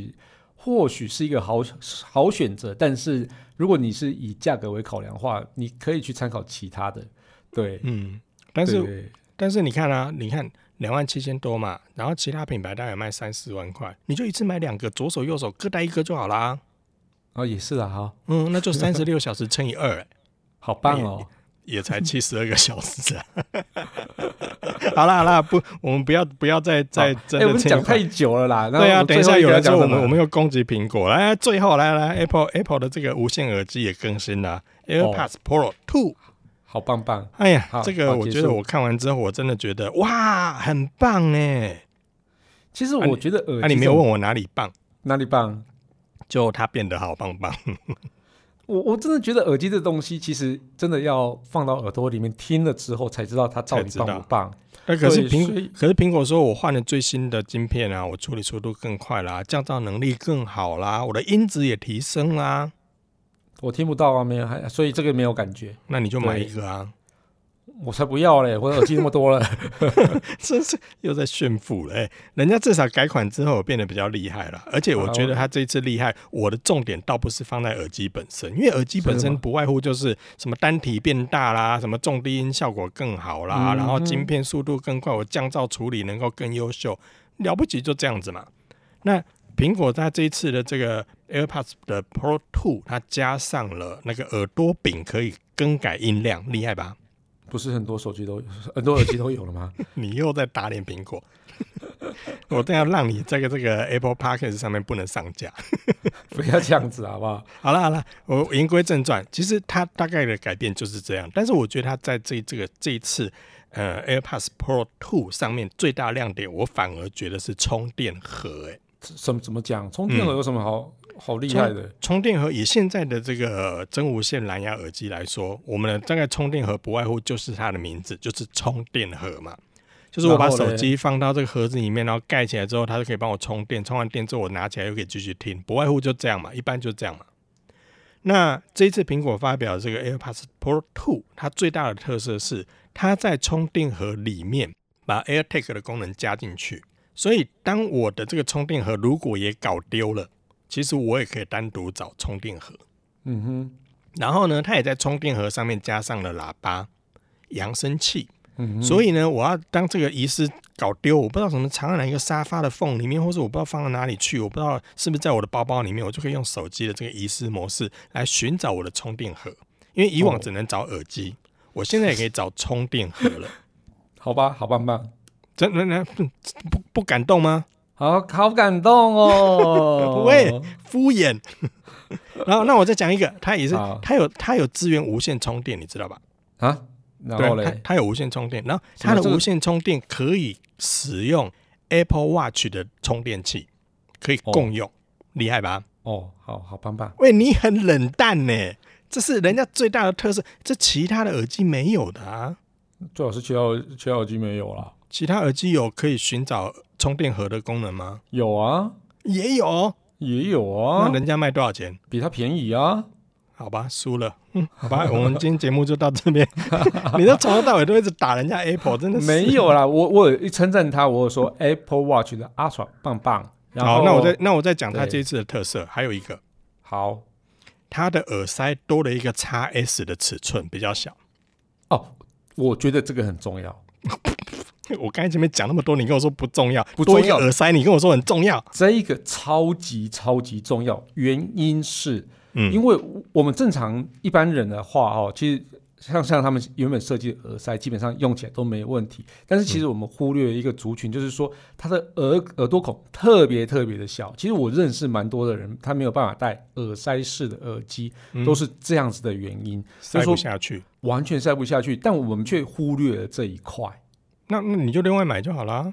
或许是一个好好选择，但是如果你是以价格为考量的话，你可以去参考其他的。对，嗯，但是但是你看啊，你看两万七千多嘛，然后其他品牌大概卖三四万块，你就一次买两个，左手右手各带一个就好啦。哦，也是啊，哈，嗯，那就三十六小时乘以二，欸，好棒哦。也才七十二个小时啊！好啦好啦，不，我们不要不要再再真的讲太久了啦。对啊，等一下有人说我们我们又攻击苹果，来最后来来 Apple Apple 的这个无线耳机也更新了，AirPods Pro Two，好棒棒！哎呀，这个我觉得我看完之后，我真的觉得哇，很棒哎。其实我觉得耳机，那你没有问我哪里棒？哪里棒？就它变得好棒棒。我我真的觉得耳机这东西，其实真的要放到耳朵里面听了之后，才知道它到底棒不棒。那可是苹可是苹果说我换了最新的晶片啊，我处理速度更快啦，降噪能力更好啦，我的音质也提升啦。我听不到啊，没有，所以这个没有感觉。那你就买一个啊。我才不要嘞！我的耳机那么多了，真 是又在炫富了。哎，人家至少改款之后变得比较厉害了，而且我觉得他这次厉害，我的重点倒不是放在耳机本身，因为耳机本身不外乎就是什么单体变大啦，什么重低音效果更好啦，然后晶片速度更快，我降噪处理能够更优秀，了不起就这样子嘛。那苹果它这一次的这个 AirPods 的 Pro Two，它加上了那个耳朵柄可以更改音量，厉害吧？不是很多手机都有，很多耳机都有了吗？你又在打脸苹果，我都要让你在这个这个 Apple Podcast 上面不能上架，不要这样子好不好？好了好了，我言归正传，其实它大概的改变就是这样，但是我觉得它在这这个这一次呃 AirPods Pro Two 上面最大亮点，我反而觉得是充电盒、欸，哎，怎么怎么讲？充电盒有什么好？嗯好厉害的充电盒！以现在的这个真无线蓝牙耳机来说，我们的大概充电盒不外乎就是它的名字，就是充电盒嘛。就是我把手机放到这个盒子里面，然后盖起来之后，它就可以帮我充电。充完电之后，我拿起来又可以继续听，不外乎就这样嘛。一般就这样嘛。那这一次苹果发表这个 AirPods Pro 2，它最大的特色是它在充电盒里面把 AirTag 的功能加进去，所以当我的这个充电盒如果也搞丢了。其实我也可以单独找充电盒，嗯哼，然后呢，它也在充电盒上面加上了喇叭、扬声器，嗯哼，所以呢，我要当这个遗失搞丢，我不知道什么藏在哪一个沙发的缝里面，或者我不知道放到哪里去，我不知道是不是在我的包包里面，我就可以用手机的这个遗失模式来寻找我的充电盒，因为以往只能找耳机，哦、我现在也可以找充电盒了，好吧，好棒棒，真的不不不感动吗？好好感动哦！不会敷衍。然后，那我再讲一个，它也是，它有它有资源无线充电，你知道吧？啊，然后嘞，它它有无线充电，然后它的无线充电可以使用 Apple Watch 的充电器，可以共用，厉害吧？哦，好好棒棒。喂，你很冷淡呢，这是人家最大的特色，这其他的耳机没有的啊。最好是其他其他耳机没有啦。其他耳机有可以寻找充电盒的功能吗？有啊，也有，也有啊。那人家卖多少钱？比它便宜啊。好吧，输了。嗯，好吧，我们今天节目就到这边。你都从头到尾都一直打人家 Apple，真的是没有啦。我我一称赞他，我有说 Apple Watch 的 Ultra 棒棒。好，那我再那我再讲它这一次的特色，还有一个，好，它的耳塞多了一个 XS 的尺寸，比较小。哦，我觉得这个很重要。我刚才前面讲那么多，你跟我说不重要，不重要。耳塞，你跟我说很重要，这一个超级超级重要。原因是，嗯，因为我们正常一般人的话，哦，其实像像他们原本设计的耳塞，基本上用起来都没问题。但是其实我们忽略了一个族群，就是说他的耳耳朵孔特别特别的小。其实我认识蛮多的人，他没有办法戴耳塞式的耳机，都是这样子的原因，塞不下去，完全塞不下去。但我们却忽略了这一块。那那你就另外买就好啦。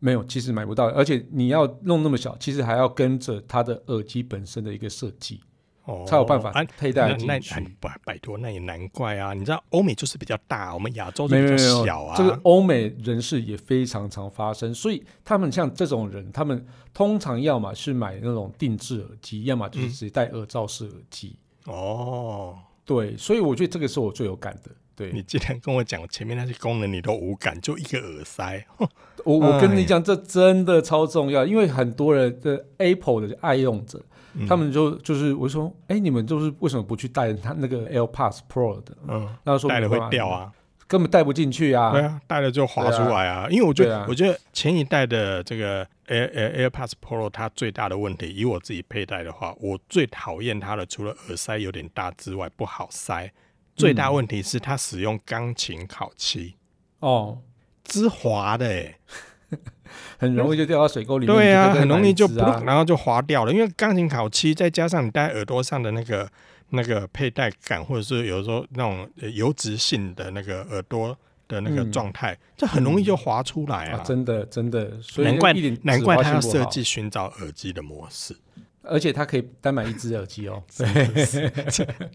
没有，其实买不到，而且你要弄那么小，其实还要跟着它的耳机本身的一个设计，哦，才有办法佩戴进去。那拜拜托，那也难怪啊！你知道欧美就是比较大，我们亚洲就比较小啊。这个欧美人士也非常常发生，所以他们像这种人，他们通常要么是买那种定制耳机，要么就是直接戴耳罩式耳机。嗯。哦，对，所以我觉得这个是我最有感的。对，你既然跟我讲前面那些功能你都无感，就一个耳塞，我我跟你讲，这真的超重要，因为很多人的 Apple 的爱用者，嗯、他们就就是我说，哎、欸，你们就是为什么不去带他那个 AirPods Pro 的？嗯，那说带了会掉啊，根本带不进去啊。对啊，带了就滑出来啊。啊因为我觉得，啊、我觉得前一代的这个 Air Air AirPods Pro 它最大的问题，以我自己佩戴的话，我最讨厌它的，除了耳塞有点大之外，不好塞。最大问题是它使用钢琴烤漆哦，之滑的哎，很容易就掉到水沟里面。对啊，很容易就然后就滑掉了。因为钢琴烤漆再加上你戴耳朵上的那个那个佩戴感，或者是有时候那种油脂性的那个耳朵的那个状态，这很容易就滑出来啊！真的真的，所以难怪难怪他要设计寻找耳机的模式。而且它可以单买一只耳机哦，对，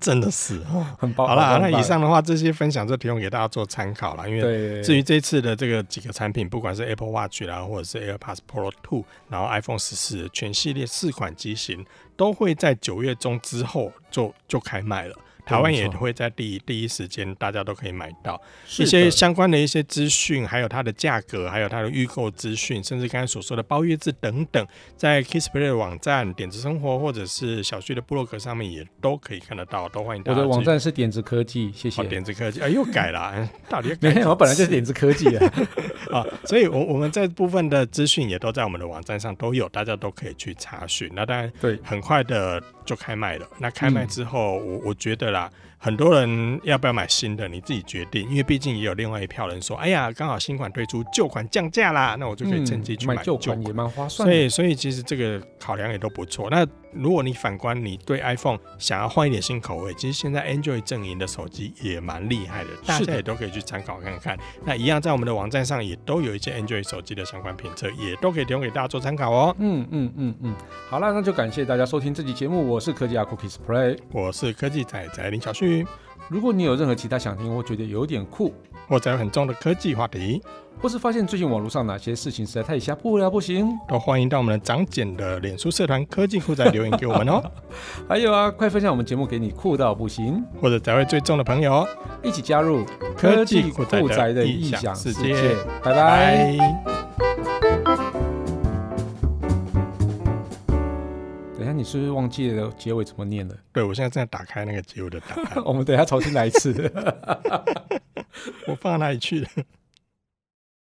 真的是 很棒。好了，那以上的话，这些分享就提供给大家做参考了。因为至于这次的这个几个产品，不管是 Apple Watch 啦，或者是 AirPods Pro 2，然后 iPhone 十四全系列四款机型，都会在九月中之后就就开卖了。台湾也会在第一第一时间大家都可以买到一些相关的一些资讯，还有它的价格，还有它的预购资讯，甚至刚才所说的包月制等等，在 Kissplay 的网站、点子生活或者是小旭的部落格上面也都可以看得到，都欢迎大家。我的网站是点子科技，谢谢。哦、点子科技啊，又改了，到底 没有？我本来就是点子科技啊。啊，所以我我们这部分的资讯也都在我们的网站上都有，大家都可以去查询。那当然，对，很快的就开卖了。那开卖之后，嗯、我我觉得啦。很多人要不要买新的，你自己决定，因为毕竟也有另外一票人说，哎呀，刚好新款推出，旧款降价啦，那我就可以趁机去买旧款，也蛮划算。所以，所以其实这个考量也都不错。那如果你反观你对 iPhone 想要换一点新口味，其实现在 Android 阵营的手机也蛮厉害的，大家也都可以去参考看看。那一样在我们的网站上也都有一些 Android 手机的相关评测，也都可以提供给大家做参考哦。嗯嗯嗯嗯，好了，那就感谢大家收听这期节目，我是科技阿酷 Kissplay，我是科技仔仔林小旭。如果你有任何其他想听，或觉得有点酷，或者有很重的科技话题，或是发现最近网络上哪些事情实在太瞎不了不行，都欢迎到我们的长简的脸书社团科技酷宅留言给我们哦。还有啊，快分享我们节目给你酷到不行，或者宅位最重的朋友，一起加入科技酷宅的异想世界。拜拜。你是不是忘记了结尾怎么念了？对，我现在正在打开那个结尾的答案。我们等一下重新来一次。我放到哪里去了？